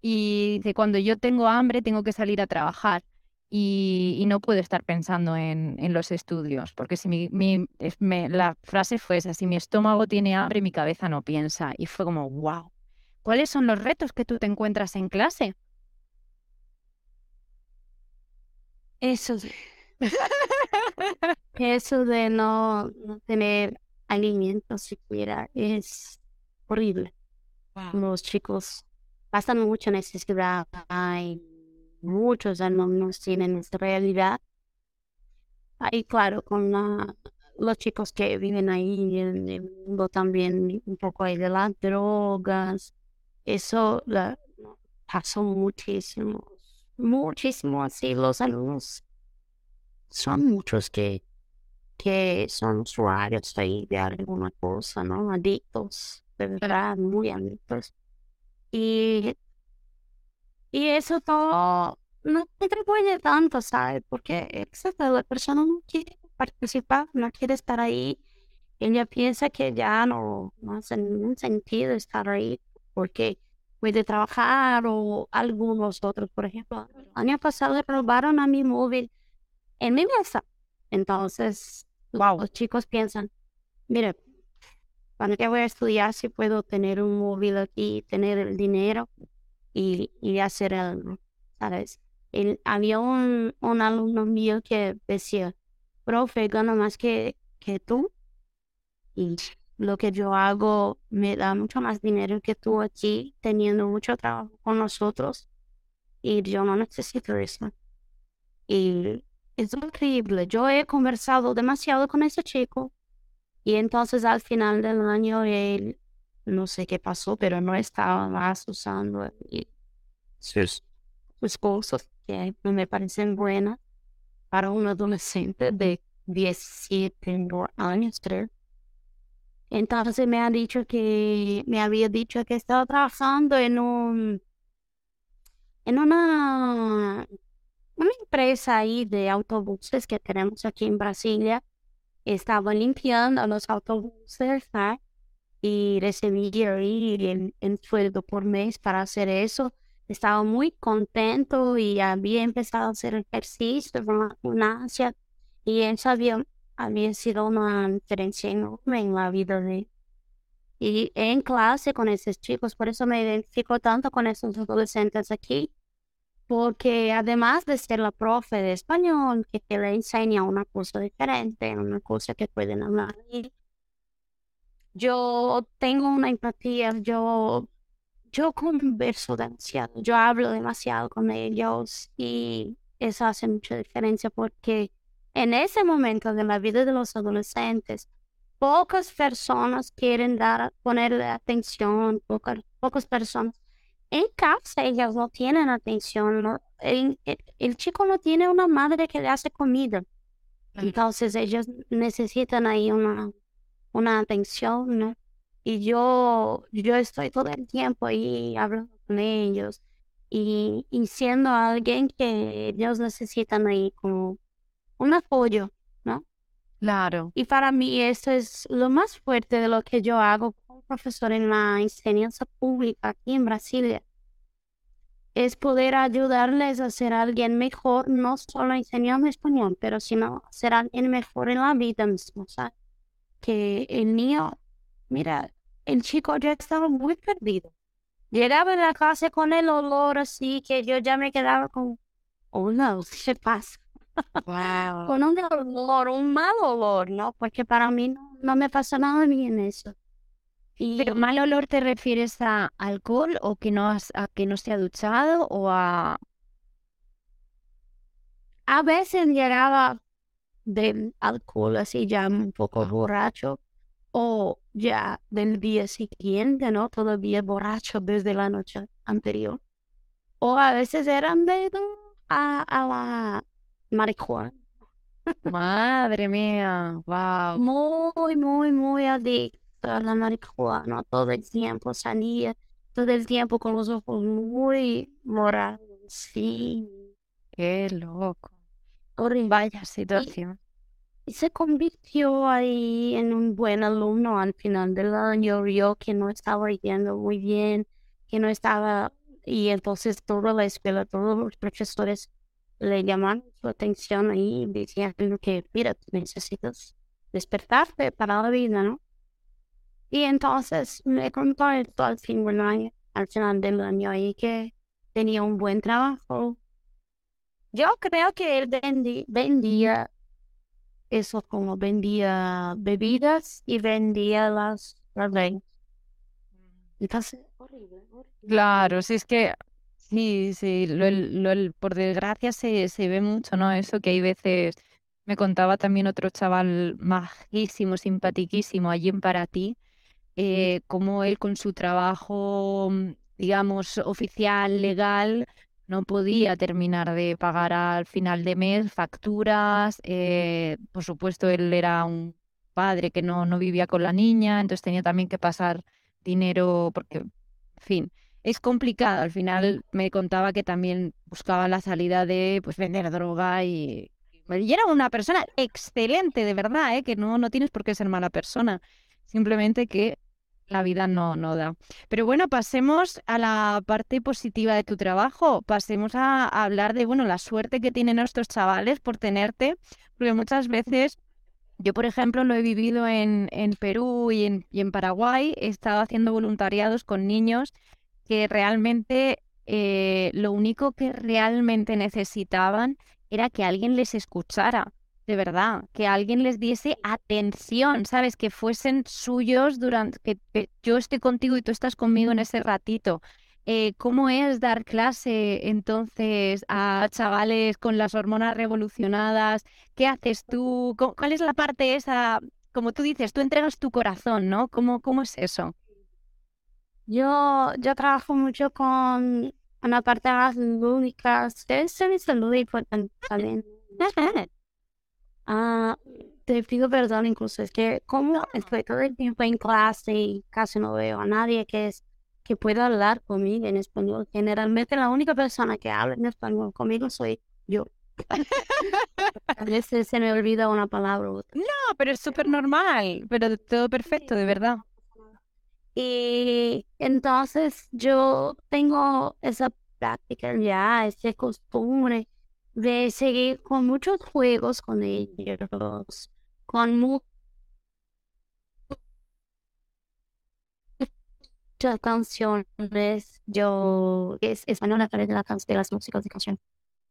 Y dice, cuando yo tengo hambre, tengo que salir a trabajar y, y no puedo estar pensando en, en los estudios, porque si mi, mi- es- me- la frase fue esa, si mi estómago tiene hambre, mi cabeza no piensa. Y fue como, wow. ¿Cuáles son los retos que tú te encuentras en clase?
Eso, de- eso de no, no tener alimento siquiera es horrible. Los chicos pasan mucha necesidad. Hay muchos alumnos tienen esta realidad. Ahí, claro, con la- los chicos que viven ahí en el mundo también un poco ahí de las drogas. Eso la, pasó muchísimo, muchísimo así. Los alumnos son muchos que, que son usuarios ahí de alguna cosa, ¿no? Adictos, de verdad, muy adictos. Y, y eso todo no contribuye tanto, ¿sabes? Porque exacto, la persona no quiere participar, no quiere estar ahí. Ella piensa que ya no, no hace ningún sentido estar ahí porque puede trabajar o algunos otros, por ejemplo, el año pasado robaron a mi móvil en mi mesa. Entonces,
Wow.
los chicos piensan, mire, ¿para qué voy a estudiar si puedo tener un móvil aquí, tener el dinero y, y hacer algo? ¿Sabes? El- había un, un alumno mío que decía, profe, gano más que, que tú y lo que yo hago me da mucho más dinero que tú aquí, teniendo mucho trabajo con nosotros y yo no necesito eso. Y es increíble. Yo he conversado demasiado con ese chico y entonces al final del año él, no sé qué pasó, pero no estaba más usando sus, sus cosas que me parecen buenas para un adolescente de 17 años, creo. Entonces me ha dicho que, me había dicho que estaba trabajando en un, en una, una empresa ahí de autobuses que tenemos aquí en Brasilia. Estaba limpiando los autobuses, ¿sabes? Y recibía ahí el, el sueldo por mes para hacer eso. Estaba muy contento y había empezado a hacer ejercicio, una gimnasia. Y eso había, había sido una diferencia enorme en la vida de. Y en clase con esos chicos, por eso me identifico tanto con esos adolescentes aquí, porque además de ser la profe de español, que te le enseña una cosa diferente, una cosa que pueden hablar, yo tengo una empatía, yo, yo converso demasiado, yo hablo demasiado con ellos y eso hace mucha diferencia porque en ese momento de la vida de los adolescentes, pocas personas quieren dar, ponerle atención, pocas, pocas personas. En casa ellas no tienen atención, El, el, chico no tiene una madre que le hace comida. Entonces ellos necesitan ahí una, una atención, ¿no? Y yo, yo estoy todo el tiempo ahí hablando con ellos y, y siendo alguien que ellos necesitan ahí como un apoyo, ¿no?
Claro.
Y para mí eso es lo más fuerte de lo que yo hago como profesor en la enseñanza pública aquí en Brasilia. Es poder ayudarles a ser alguien mejor, no solo enseñando español, pero sino ser alguien mejor en la vida misma, ¿sabes? Que el niño, mira, el chico ya estaba muy perdido. Llegaba en la clase con el olor así que yo ya me quedaba con, oh no, ¿qué pasa? Con un olor, un mal olor, ¿no? Porque para mí no, me pasa nada bien eso.
Y... ¿Pero mal olor te refieres a alcohol o que no, has, a que no se ha duchado o a...?
A veces llegaba del alcohol así ya un poco borracho o ya del día siguiente, ¿no? Todavía borracho desde la noche anterior. O a veces eran de a, a la marihuana.
Madre mía, wow.
Muy, muy, muy adicto a la marihuana. Todo el tiempo salía, todo el tiempo con los ojos muy morados. Sí.
Qué loco.
Horrible.
Vaya situación.
Y, se convirtió ahí en un buen alumno al final del año. Yo que no estaba yendo muy bien, que no estaba. Y entonces toda la escuela, todos los profesores le llaman su atención ahí diciendo que, mira, necesitas despertarte para la vida, ¿no? Y entonces me contó esto al fin del año, al final del año ahí que tenía un buen trabajo. Yo creo que él vendía eso como vendía bebidas y vendía las, las Entonces, horrible, horrible.
Claro, si es que Sí, sí, lo, lo, por desgracia se, se ve mucho, ¿no? Eso que hay veces, me contaba también otro chaval majísimo, simpatiquísimo allí en Paraty, eh, como él con su trabajo, mm, digamos, oficial, legal, no podía terminar de pagar al final de mes facturas. eh, por supuesto, él era un padre que no, no vivía con la niña, entonces tenía también que pasar dinero porque, en fin es complicado. Al final me contaba que también buscaba la salida de pues vender droga y, y era una persona excelente, de verdad, ¿eh? que no, no tienes por qué ser mala persona. Simplemente que la vida no, no da. Pero bueno, pasemos a la parte positiva de tu trabajo. Pasemos a, hablar de bueno la suerte que tienen estos chavales por tenerte, porque muchas veces yo, por ejemplo, lo he vivido en, en Perú y en, y en Paraguay. He estado haciendo voluntariados con niños que realmente eh, lo único que realmente necesitaban era que alguien les escuchara, de verdad, que alguien les diese atención, ¿sabes? Que fuesen suyos durante, que, yo esté contigo y tú estás conmigo en ese ratito. Eh, ¿Cómo es dar clase entonces a chavales con las hormonas revolucionadas? ¿Qué haces tú? ¿Cuál es la parte esa? Como tú dices, tú entregas tu corazón, ¿no? ¿Cómo, cómo es eso?
Yo, yo trabajo mucho con una parte más lúdica. Eso es salud importante también. ah, te pido perdón incluso, es que como estoy todo el tiempo en clase y casi no veo a nadie que es que pueda hablar conmigo en español. Generalmente la única persona que habla en español conmigo soy yo. a veces se me olvida una palabra.
No, pero es súper normal, pero todo perfecto, de verdad.
Y entonces yo tengo esa práctica ya, esa costumbre de seguir con muchos juegos con ellos, con muchas canciones. Yo es española, pero de, la, de las músicas de canción.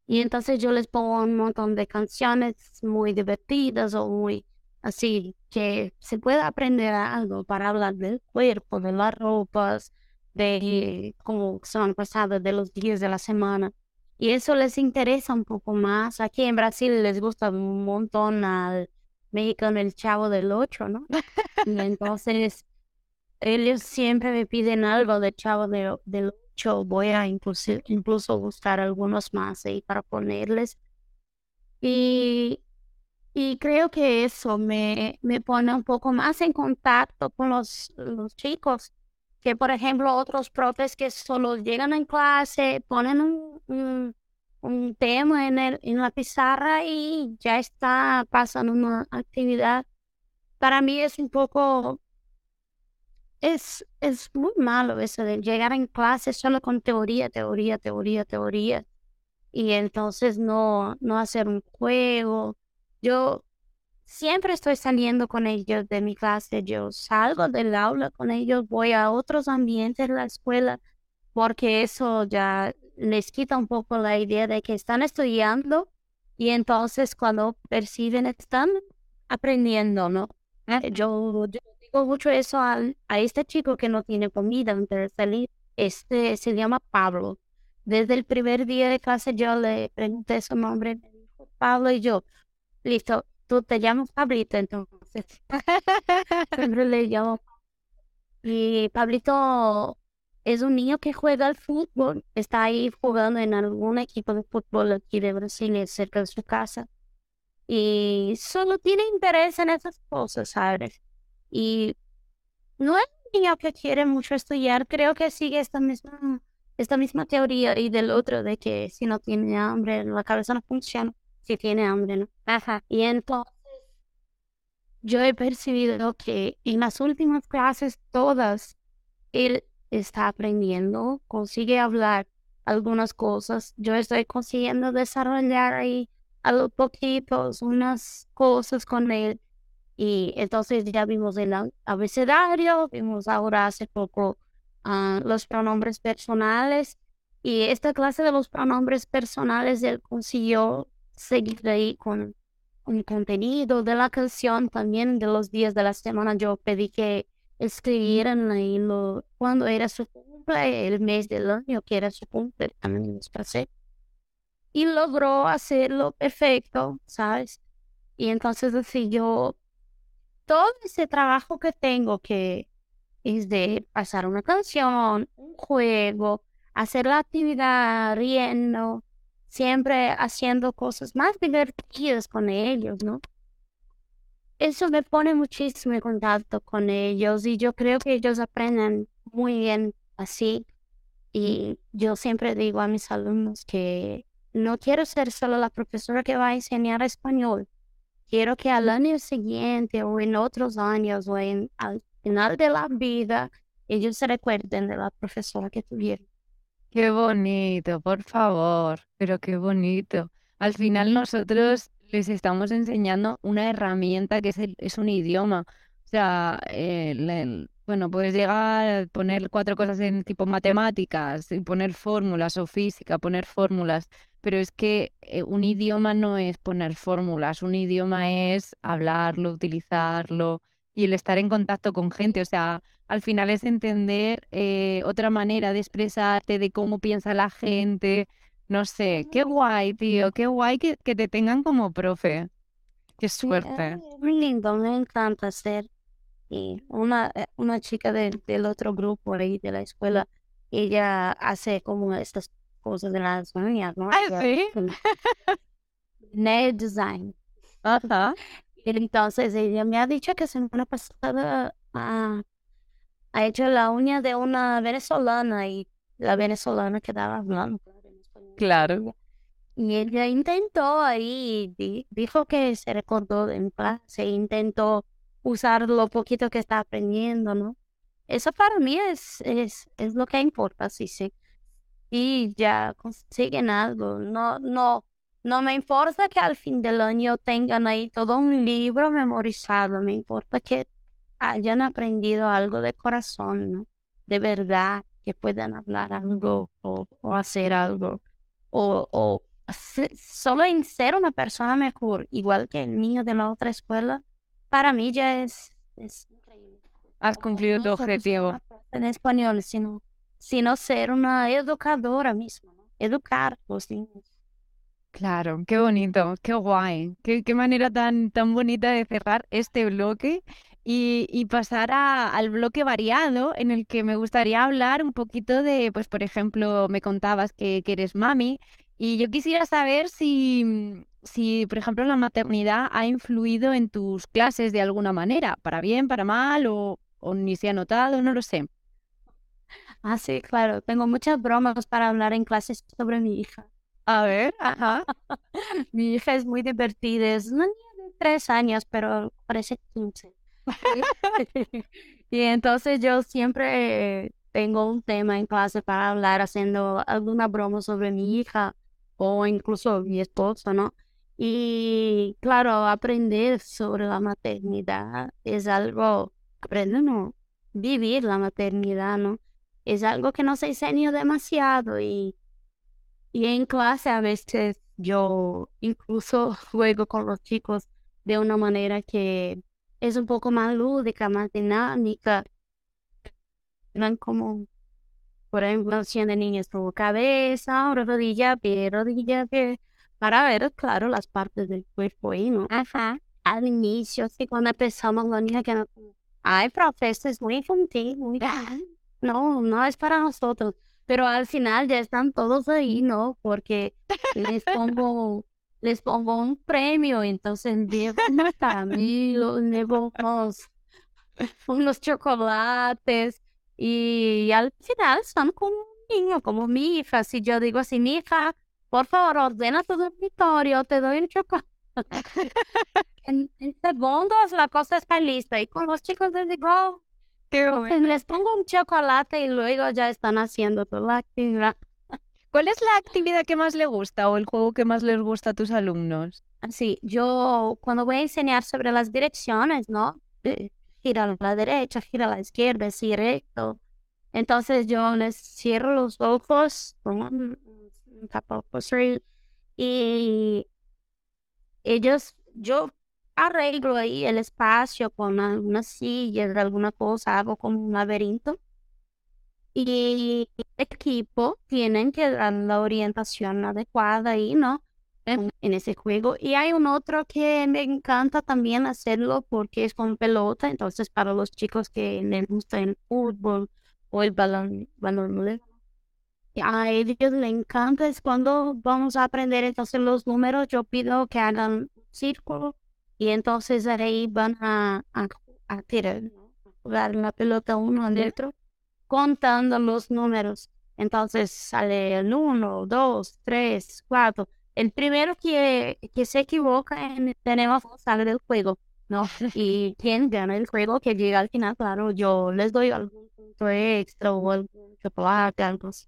Y entonces yo les pongo un montón de canciones muy divertidas o muy así, que se pueda aprender algo para hablar del cuerpo, de las ropas, de cómo son pasadas, de los días de la semana. Y eso les interesa un poco más. Aquí en Brasil les gusta un montón al mexicano el chavo del ocho, ¿no? Y entonces ellos siempre me piden algo de chavo de, del ocho. Voy a incluso, incluso buscar algunos más ahí para ponerles. Y, y creo que eso me, me pone un poco más en contacto con los, los chicos que por ejemplo otros profes que solo llegan en clase, ponen un, un, tema en, el, en la pizarra y ya está pasando una actividad. Para mí es un poco, es, es muy malo eso de llegar en clase solo con teoría, teoría, teoría, teoría. Y entonces no, no hacer un juego. Yo siempre estoy saliendo con ellos de mi clase. Yo salgo del aula con ellos, voy a otros ambientes de la escuela, porque eso ya les quita un poco la idea de que están estudiando y entonces cuando perciben están aprendiendo, ¿no? Eh, yo, digo mucho eso a, a este chico que no tiene comida antes de salir. Este se llama Pablo. Desde el primer día de clase yo le pregunté su nombre, Pablo y yo, listo, tú te llamas Pablito, entonces. Siempre le llamo. Y Pablito es un niño que juega al fútbol. Está ahí jugando en algún equipo de fútbol aquí de Brasil, cerca de su casa. Y solo tiene interés en esas cosas, ¿sabes? Y no es un niño que quiere mucho estudiar. Creo que sigue esta misma, esta misma teoría y del otro de que si no tiene hambre, la cabeza no funciona si tiene hambre, ¿no? Ajá. Y entonces yo he percibido que en las últimas clases todas él está aprendiendo, consigue hablar algunas cosas. Yo estoy consiguiendo desarrollar ahí a los poquitos unas cosas con él. Y entonces ya vimos el abecedario, vimos ahora hace poco uh, los pronombres personales. Y esta clase de los pronombres personales él consiguió seguir ahí con un contenido de la canción también de los días de la semana. Yo pedí que escribieran ahí lo, cuando era su cumple, el mes del año que era su cumple, también les pasé. Y logró hacerlo perfecto, ¿sabes? Y entonces así yo, todo ese trabajo que tengo que es de pasar una canción, un juego, hacer la actividad riendo, siempre haciendo cosas más divertidas con ellos, ¿no? Eso me pone muchísimo en contacto con ellos y yo creo que ellos aprenden muy bien así. Y yo siempre digo a mis alumnos que no quiero ser solo la profesora que va a enseñar español. Quiero que al año siguiente o en otros años o en, al final de la vida ellos se recuerden de la profesora que tuvieron.
Qué bonito, por favor, pero qué bonito. Al final nosotros les estamos enseñando una herramienta que es, es un idioma. O sea, bueno, puedes llegar a poner cuatro cosas en tipo matemáticas, y poner fórmulas o física, poner fórmulas, pero es que eh, un idioma no es poner fórmulas, un idioma es hablarlo, utilizarlo y el estar en contacto con gente. O sea, al final es entender eh, otra manera de expresarte, de cómo piensa la gente. No sé, qué guay, tío, qué guay que, que te tengan como profe. Qué suerte.
muy lindo, me encanta ser. Y una, eh, una chica del otro grupo ahí de la escuela, ella hace como estas cosas de las uñas, ¿no?
Ah, sí.
Nail design.
Ajá.
Entonces ella me ha dicho que semana pasada ah, ha hecho la uña de una venezolana y la venezolana quedaba hablando.
Claro.
Y ella intentó ahí, dijo que se recordó en clase, intentó usar lo poquito que está aprendiendo, ¿no? Eso para mí es, es, es lo que importa, sí, sí. Y ya consiguen algo, no, no, no me importa que al fin del año tengan ahí todo un libro memorizado, me importa que hayan aprendido algo de corazón, ¿no? de verdad que puedan hablar algo o, hacer algo o, o solo en ser una persona mejor, igual que el niño de la otra escuela, para mí ya es, es increíble.
Has cumplido tu objetivo.
En español, sino, sino ser una educadora misma, educar a los niños.
Claro, qué bonito, qué guay, qué, qué manera tan, tan bonita de cerrar este bloque y, y pasar al bloque variado en el que me gustaría hablar un poquito de, pues por ejemplo, me contabas que, que eres mami y yo quisiera saber si, si, por ejemplo, la maternidad ha influido en tus clases de alguna manera, para bien, para mal o, o ni se ha notado, no lo sé.
Ah, sí, claro, tengo muchas bromas para hablar en clases sobre mi hija.
A ver, ajá.
mi hija es muy divertida, es una niña de tres años, pero parece 15. y entonces yo siempre tengo un tema en clase para hablar haciendo alguna broma sobre mi hija o incluso mi esposo, ¿no? Y claro, aprender sobre la maternidad es algo, aprender, no, vivir la maternidad, ¿no? Es algo que no se enseña demasiado y, y en clase a veces yo incluso juego con los chicos de una manera que es un poco más lúdica, más dinámica. Eran como, por ejemplo, de niños como cabeza, rodilla, pie, rodilla, pie, para ver, claro, las partes del cuerpo y ¿no?
Ajá.
Al inicio, así cuando empezamos, la niña que no, ay, profesor, es muy infantil, muy... No, no es para nosotros. Pero al final ya están todos ahí, ¿no? Porque les pongo les pongo un premio, entonces llevo unos caramelos, llevo unos, unos chocolates y al final son como un niño, como mi hija. Si yo digo así, mi hija, por favor, ordena tu dormitorio, te doy un chocolate. en, segundos la cosa está lista y con los chicos les digo, les pongo un chocolate y luego ya están haciendo toda la actividad.
¿Cuál es la actividad que más le gusta o el juego que más les gusta a tus alumnos?
Sí, yo cuando voy a enseñar sobre las direcciones, ¿no? Eh, gira a la derecha, gira a la izquierda, así recto. Entonces yo les cierro los ojos un y ellos, yo arreglo ahí el espacio con algunas sillas, alguna cosa, hago como un laberinto y equipo tienen que dar la orientación adecuada ahí, ¿no? En, ese juego. Y hay un otro que me encanta también hacerlo porque es con pelota, entonces para los chicos que les gusta el fútbol o el balón, balón a ellos les encanta es cuando vamos a aprender entonces los números, yo pido que hagan un círculo y entonces ahí van a, a, tirar, a jugar la pelota uno adentro contando los números. Entonces sale el 1, 2, 3, 4. El primero que, que se equivoca tenemos sale del juego, ¿no? Y quien gana el juego que llega al final, claro, yo les doy algún punto extra o algún chocolate, algo así.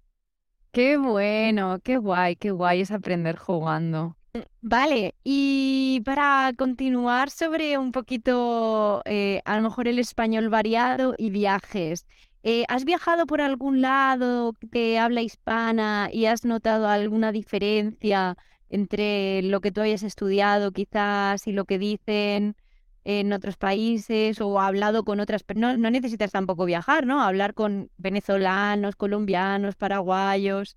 Qué bueno, qué guay, qué guay es aprender jugando. Vale, y para continuar sobre un poquito, eh, a lo mejor el español variado y viajes, eh, ¿Has viajado por algún lado que habla hispana y has notado alguna diferencia entre lo que tú hayas estudiado quizás y lo que dicen en otros países o hablado con otras personas? No, no necesitas tampoco viajar, ¿no? Hablar con venezolanos, colombianos, paraguayos.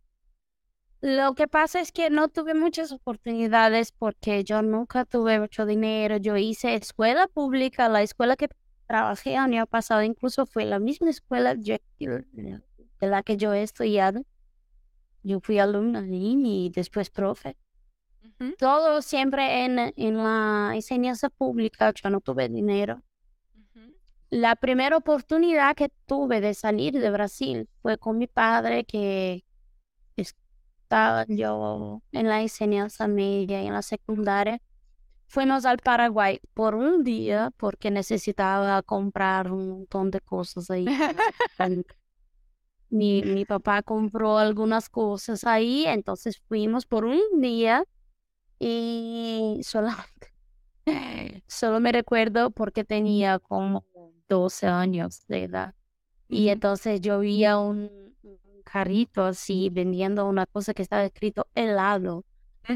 Lo que pasa es que no tuve muchas oportunidades porque yo nunca tuve mucho dinero. Yo hice escuela pública, la escuela que trabajé el año pasado, incluso fue la misma escuela de la que yo he estudiado. Yo fui alumna y después profe. Todo siempre en, en, la enseñanza pública, yo no tuve dinero. La primera oportunidad que tuve de salir de Brasil fue con mi padre, que estaba yo en la enseñanza media y en la secundaria fuimos al Paraguay por un día porque necesitaba comprar un montón de cosas ahí. mi, mi papá compró algunas cosas ahí, entonces fuimos por un día y solo, solo me recuerdo porque tenía como 12 años de edad. Y entonces yo vi a un, un carrito así vendiendo una cosa que estaba escrito helado.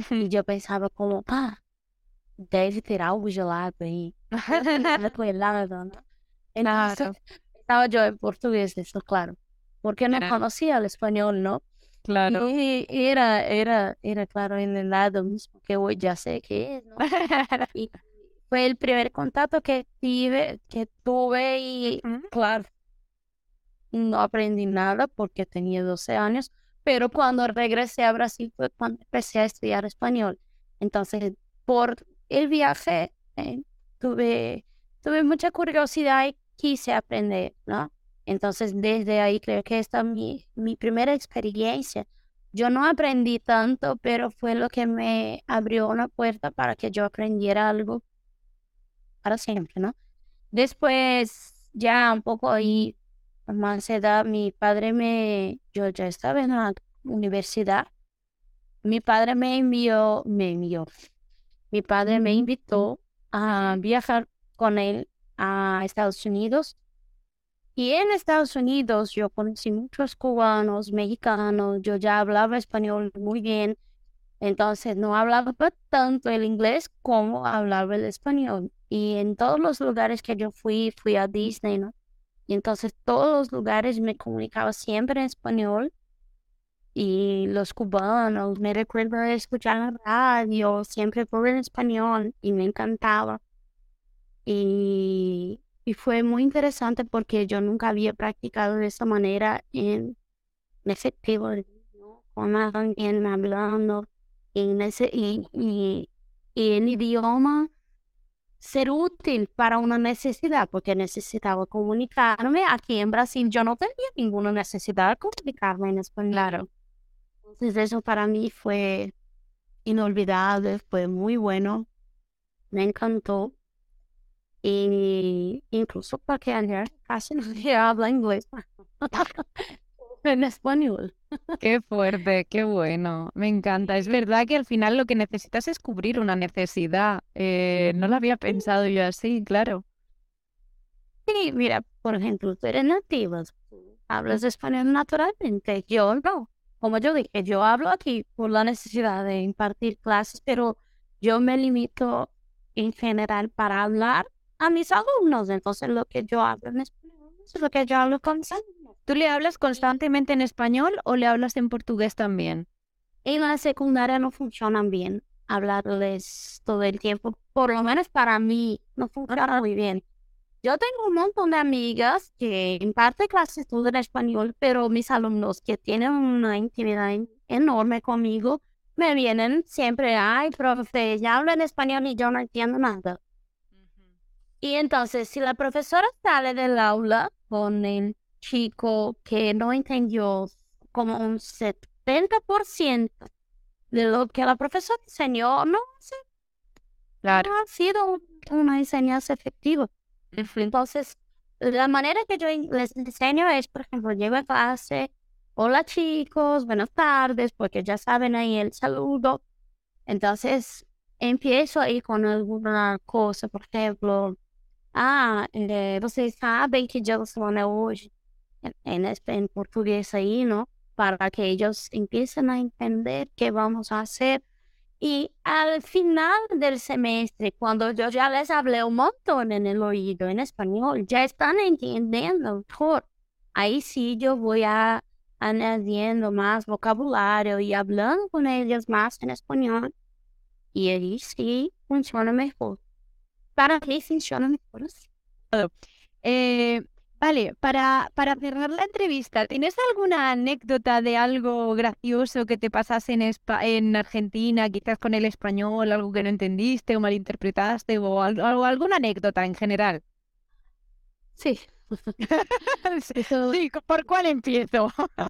Y yo pensaba como, ah, deve ter algo gelado aí. Helado, ¿no? Entonces,
Claro,
estaba yo en portugués, eso claro, porque no
Claro.
conocía el español, ¿no?
claro.
Y era, era, era claro en el lado mismo que hoy ya sé que es, ¿no? Y fue el primer contacto que tuve, que tuve y claro, no aprendí nada porque tenía 12 años, pero cuando regresé a Brasil fue cuando empecé a estudiar español. Entonces, por el viaje, eh, tuve, tuve mucha curiosidad y quise aprender, ¿no? Entonces, desde ahí creo que esta es mi, mi primera experiencia. Yo no aprendí tanto, pero fue lo que me abrió una puerta para que yo aprendiera algo para siempre, ¿no? Después, ya un poco ahí, más edad, mi padre me, yo ya estaba en la universidad, mi padre me envió, me envió, mi padre me invitó a viajar con él a Estados Unidos. Y en Estados Unidos yo conocí muchos cubanos, mexicanos, yo ya hablaba español muy bien, entonces no hablaba tanto el inglés como hablaba el español. Y en todos los lugares que yo fui, fui a Disney, ¿no? Y entonces todos los lugares me comunicaba siempre en español. Y los cubanos, me recuerdo escuchar la radio, siempre por en español, y me encantaba. Y, y fue muy interesante porque yo nunca había practicado de esa manera en, efectivo, ¿no? Con alguien hablando en y, y, y en idioma ser útil para una necesidad, porque necesitaba comunicarme. Aquí en Brasil yo no tenía ninguna necesidad de comunicarme en español.
Claro.
Entonces eso para mí fue inolvidable, fue muy bueno, me encantó. Y incluso porque ayer casi no se habla inglés en español.
Qué fuerte, qué bueno, me encanta. Es verdad que al final lo que necesitas es cubrir una necesidad. Eh, no lo había pensado yo así, claro.
Sí, mira, por ejemplo, tú eres nativa, hablas español naturalmente, yo no. Como yo dije, yo hablo aquí por la necesidad de impartir clases, pero yo me limito en general para hablar a mis alumnos. Entonces, lo que yo hablo en español es lo que yo hablo con.
¿Tú le hablas constantemente en español o le hablas en portugués también?
En la secundaria no funcionan bien hablarles todo el tiempo, por lo menos para mí no funciona muy bien. Yo tengo un montón de amigas que imparten clases todo en español, pero mis alumnos que tienen una intimidad en- enorme conmigo me vienen siempre, ay, profe, ya habla en español y yo no entiendo nada. Y entonces, si la profesora sale del aula con el chico que no entendió como un 70% de lo que la profesora enseñó, no, sé,
Claro.
no ha sido un- una enseñanza efectiva. Entonces, la manera que yo les enseño es, por ejemplo, llego a clase, hola chicos, buenas tardes, porque ya saben ahí el saludo. Entonces, empiezo ahí con alguna cosa, por ejemplo, ah, eh, vocês sabem que dia da semana é hoje? En, en portugués ahí, ¿no? Para que ellos empiecen a entender qué vamos a hacer. Y al final del semestre, cuando yo ya les hablé un montón en el oído en español, ya están entendiendo mejor. Ahí sí yo voy a añadiendo más vocabulario y hablando con ellos más en español. Y ahí sí funciona mejor. Para mí funciona mejor así.
Eh, vale, para, para cerrar la entrevista, ¿tienes alguna anécdota de algo gracioso que te pasase en, Espa- en Argentina, quizás con el español, algo que no entendiste o malinterpretaste o al- algo, alguna anécdota en general?
Sí.
Sí,
Eso
sí, ¿por cuál empiezo?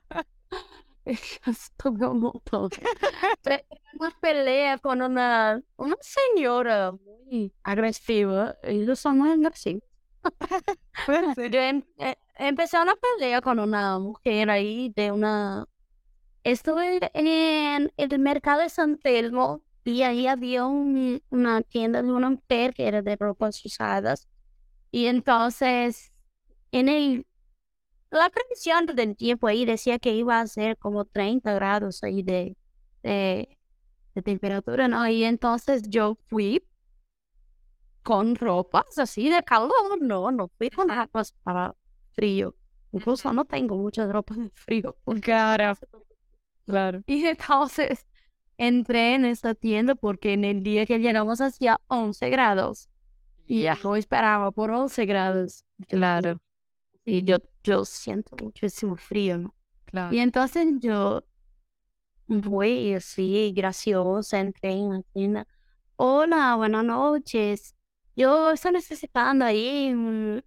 una pelea con una, una señora muy agresiva. Ellos son muy agresivos. Yo em- eh, empecé una pelea con una mujer ahí de una... Estuve en el mercado de San Telmo y ahí había un- una tienda de una mujer que era de ropas usadas. Y entonces, en el la previsión del tiempo ahí decía que iba a ser como 30 grados ahí de, de, de temperatura, ¿no? Y entonces yo fui con ropas así de calor, no, no fui con ropas para frío. Incluso no tengo muchas ropas de frío.
Claro, claro.
Y entonces entré en esta tienda porque en el día que llegamos hacía 11 grados. Y
Ya,
yo esperaba por 11 grados.
claro,
Y yo, yo siento muchísimo frío, ¿no?
claro.
Y entonces yo voy así, graciosa, entré en la tienda. Hola, buenas noches. Yo estoy necesitando ahí un,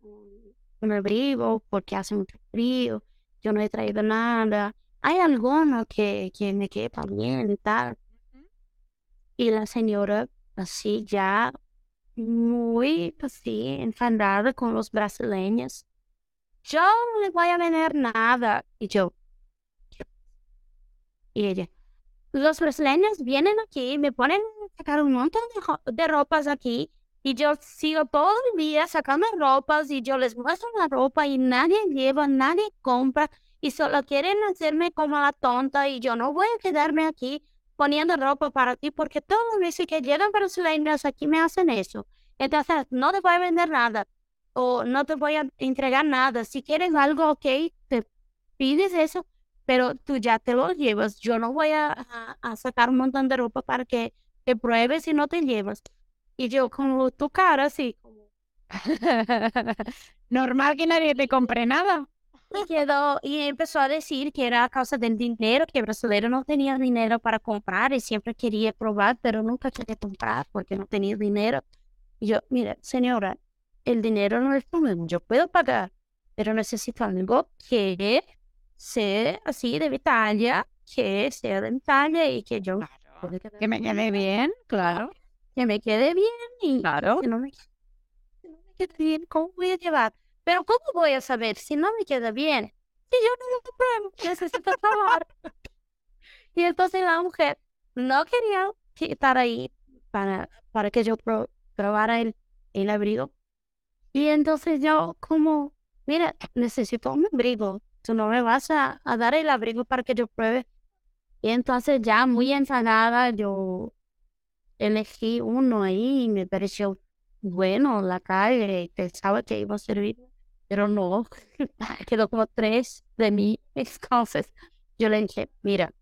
un abrigo porque hace mucho frío. Yo no he traído nada. ¿Hay alguno que, que me quepa bien y tal? Y la señora, así ya, muy así, enfadada con los brasileños. Yo no le voy a vender nada. Y yo, y ella, los brasileños vienen aquí, me ponen a sacar un montón de, de ropas aquí y yo sigo todo el día sacando ropas y yo les muestro la ropa y nadie lleva, nadie compra y solo quieren hacerme como la tonta y yo no voy a quedarme aquí poniendo ropa para ti porque las veces que llegan brasileños aquí me hacen eso. Entonces no te voy a vender nada o no te voy a entregar nada. Si quieres algo, ok, te pides eso, pero tú ya te lo llevas. Yo no voy a- a sacar un montón de ropa para que te pruebes y no te llevas. Y yo como tu cara así,
Normal que nadie te compre nada.
y quedó, y empezó a decir que era a causa del dinero, que el brasileño no tenía dinero para comprar y siempre quería probar, pero nunca quería comprar porque no tenía dinero. Y yo, mira, señora, el dinero no es problema, yo puedo pagar, pero necesito algo que sea así de Italia, que sea de Italia y que yo quedar
Que me quede bien, claro,
que me quede bien y
claro.
si no me, si no me queda bien, ¿cómo voy a llevar? Pero ¿cómo voy a saber si no me queda bien? Si yo no lo pruebo, necesito probar. y entonces la mujer no quería que- estar ahí para, para que yo pro- probara el, el abrigo. Y entonces yo como, mira, necesito un abrigo. Tú no me vas a, a dar el abrigo para que yo pruebe. Y entonces ya muy enfadada yo elegí uno ahí y me pareció bueno la calle, pensaba que iba a servir, pero no, quedó como tres de mí. Entonces yo le dije, mira,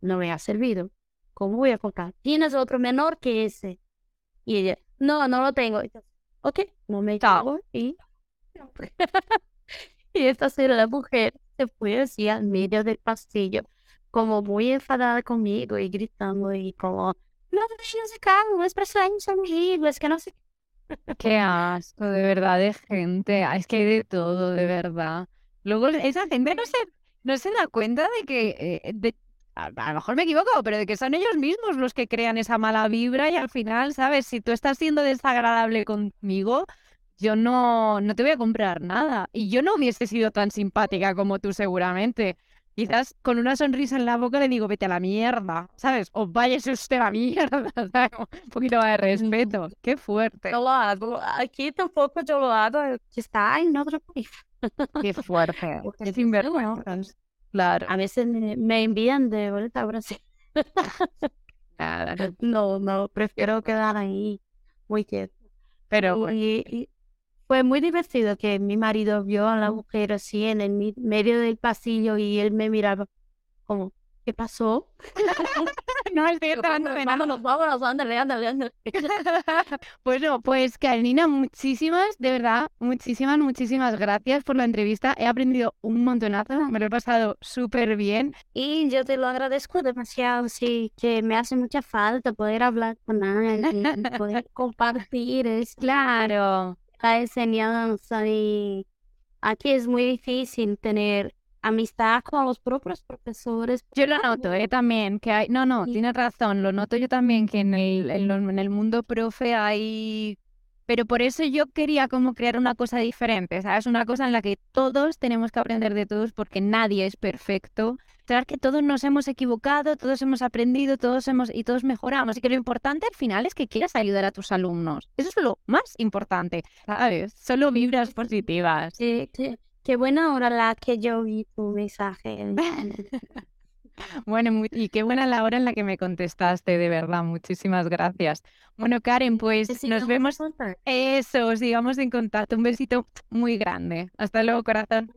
no me ha servido, ¿cómo voy a comprar? ¿Tienes otro menor que ese? Y ella, no, no lo tengo. Entonces, ok, no me llevo y... y esta la mujer se fue así al medio del pasillo, como muy enfadada conmigo y gritando y como, no te vayas acá, los brasileños son horribles, que no sé qué".
Qué asco, de verdad, de gente. Ah, Es que hay de todo, de verdad. Luego esa gente no se, no se da cuenta de que, eh, de- a, a lo mejor me equivoco, pero de que son ellos mismos los que crean esa mala vibra y al final, ¿sabes? Si tú estás siendo desagradable conmigo, yo no, no te voy a comprar nada. Y yo no hubiese sido tan simpática como tú seguramente. Quizás con una sonrisa en la boca le digo, vete a la mierda, ¿sabes? O váyase usted a la mierda, ¿sabes? Un poquito más de respeto. Qué fuerte.
Yo lo hago, aquí tampoco yo lo hago, está en otro país.
Qué fuerte.
Es
sinvergüenzas. Claro.
A veces me, me envían de vuelta a Brasil.
Nada.
No, no, prefiero quedar ahí muy quieto.
Pero bueno,
Y, y fue muy divertido que mi marido vio a la mujer así en el medio del pasillo y él me miraba como, ¿qué pasó?
no de nada.
vámonos, vámonos, ándale, ándale, ándale.
Bueno, pues Carolina, muchísimas, de verdad, muchísimas, muchísimas gracias por la entrevista. He aprendido un montonazo, me lo he pasado súper bien.
Y yo te lo agradezco demasiado, sí, que me hace mucha falta poder hablar con alguien, poder compartir es
Claro.
La enseñanza y aquí es muy difícil tener amistad con los propios profesores.
Yo lo noto, ¿eh? También, que hay... No, no, tienes razón, lo noto yo también, que en el, en lo- en el mundo profe hay... Pero por eso yo quería como crear una cosa diferente, ¿sabes? Una cosa en la que todos tenemos que aprender de todos porque nadie es perfecto. Que todos nos hemos equivocado, todos hemos aprendido, todos hemos y todos mejoramos. Y que lo importante al final es que quieras ayudar a tus alumnos. Eso es lo más importante, ¿sabes? Solo vibras positivas.
Que, qué buena hora la que yo vi tu mensaje.
Bueno, y qué buena la hora en la que me contestaste, de verdad, muchísimas gracias. Bueno, Karen, pues nos vemos. Eso, sigamos en contacto. Un besito muy grande. Hasta luego, corazón.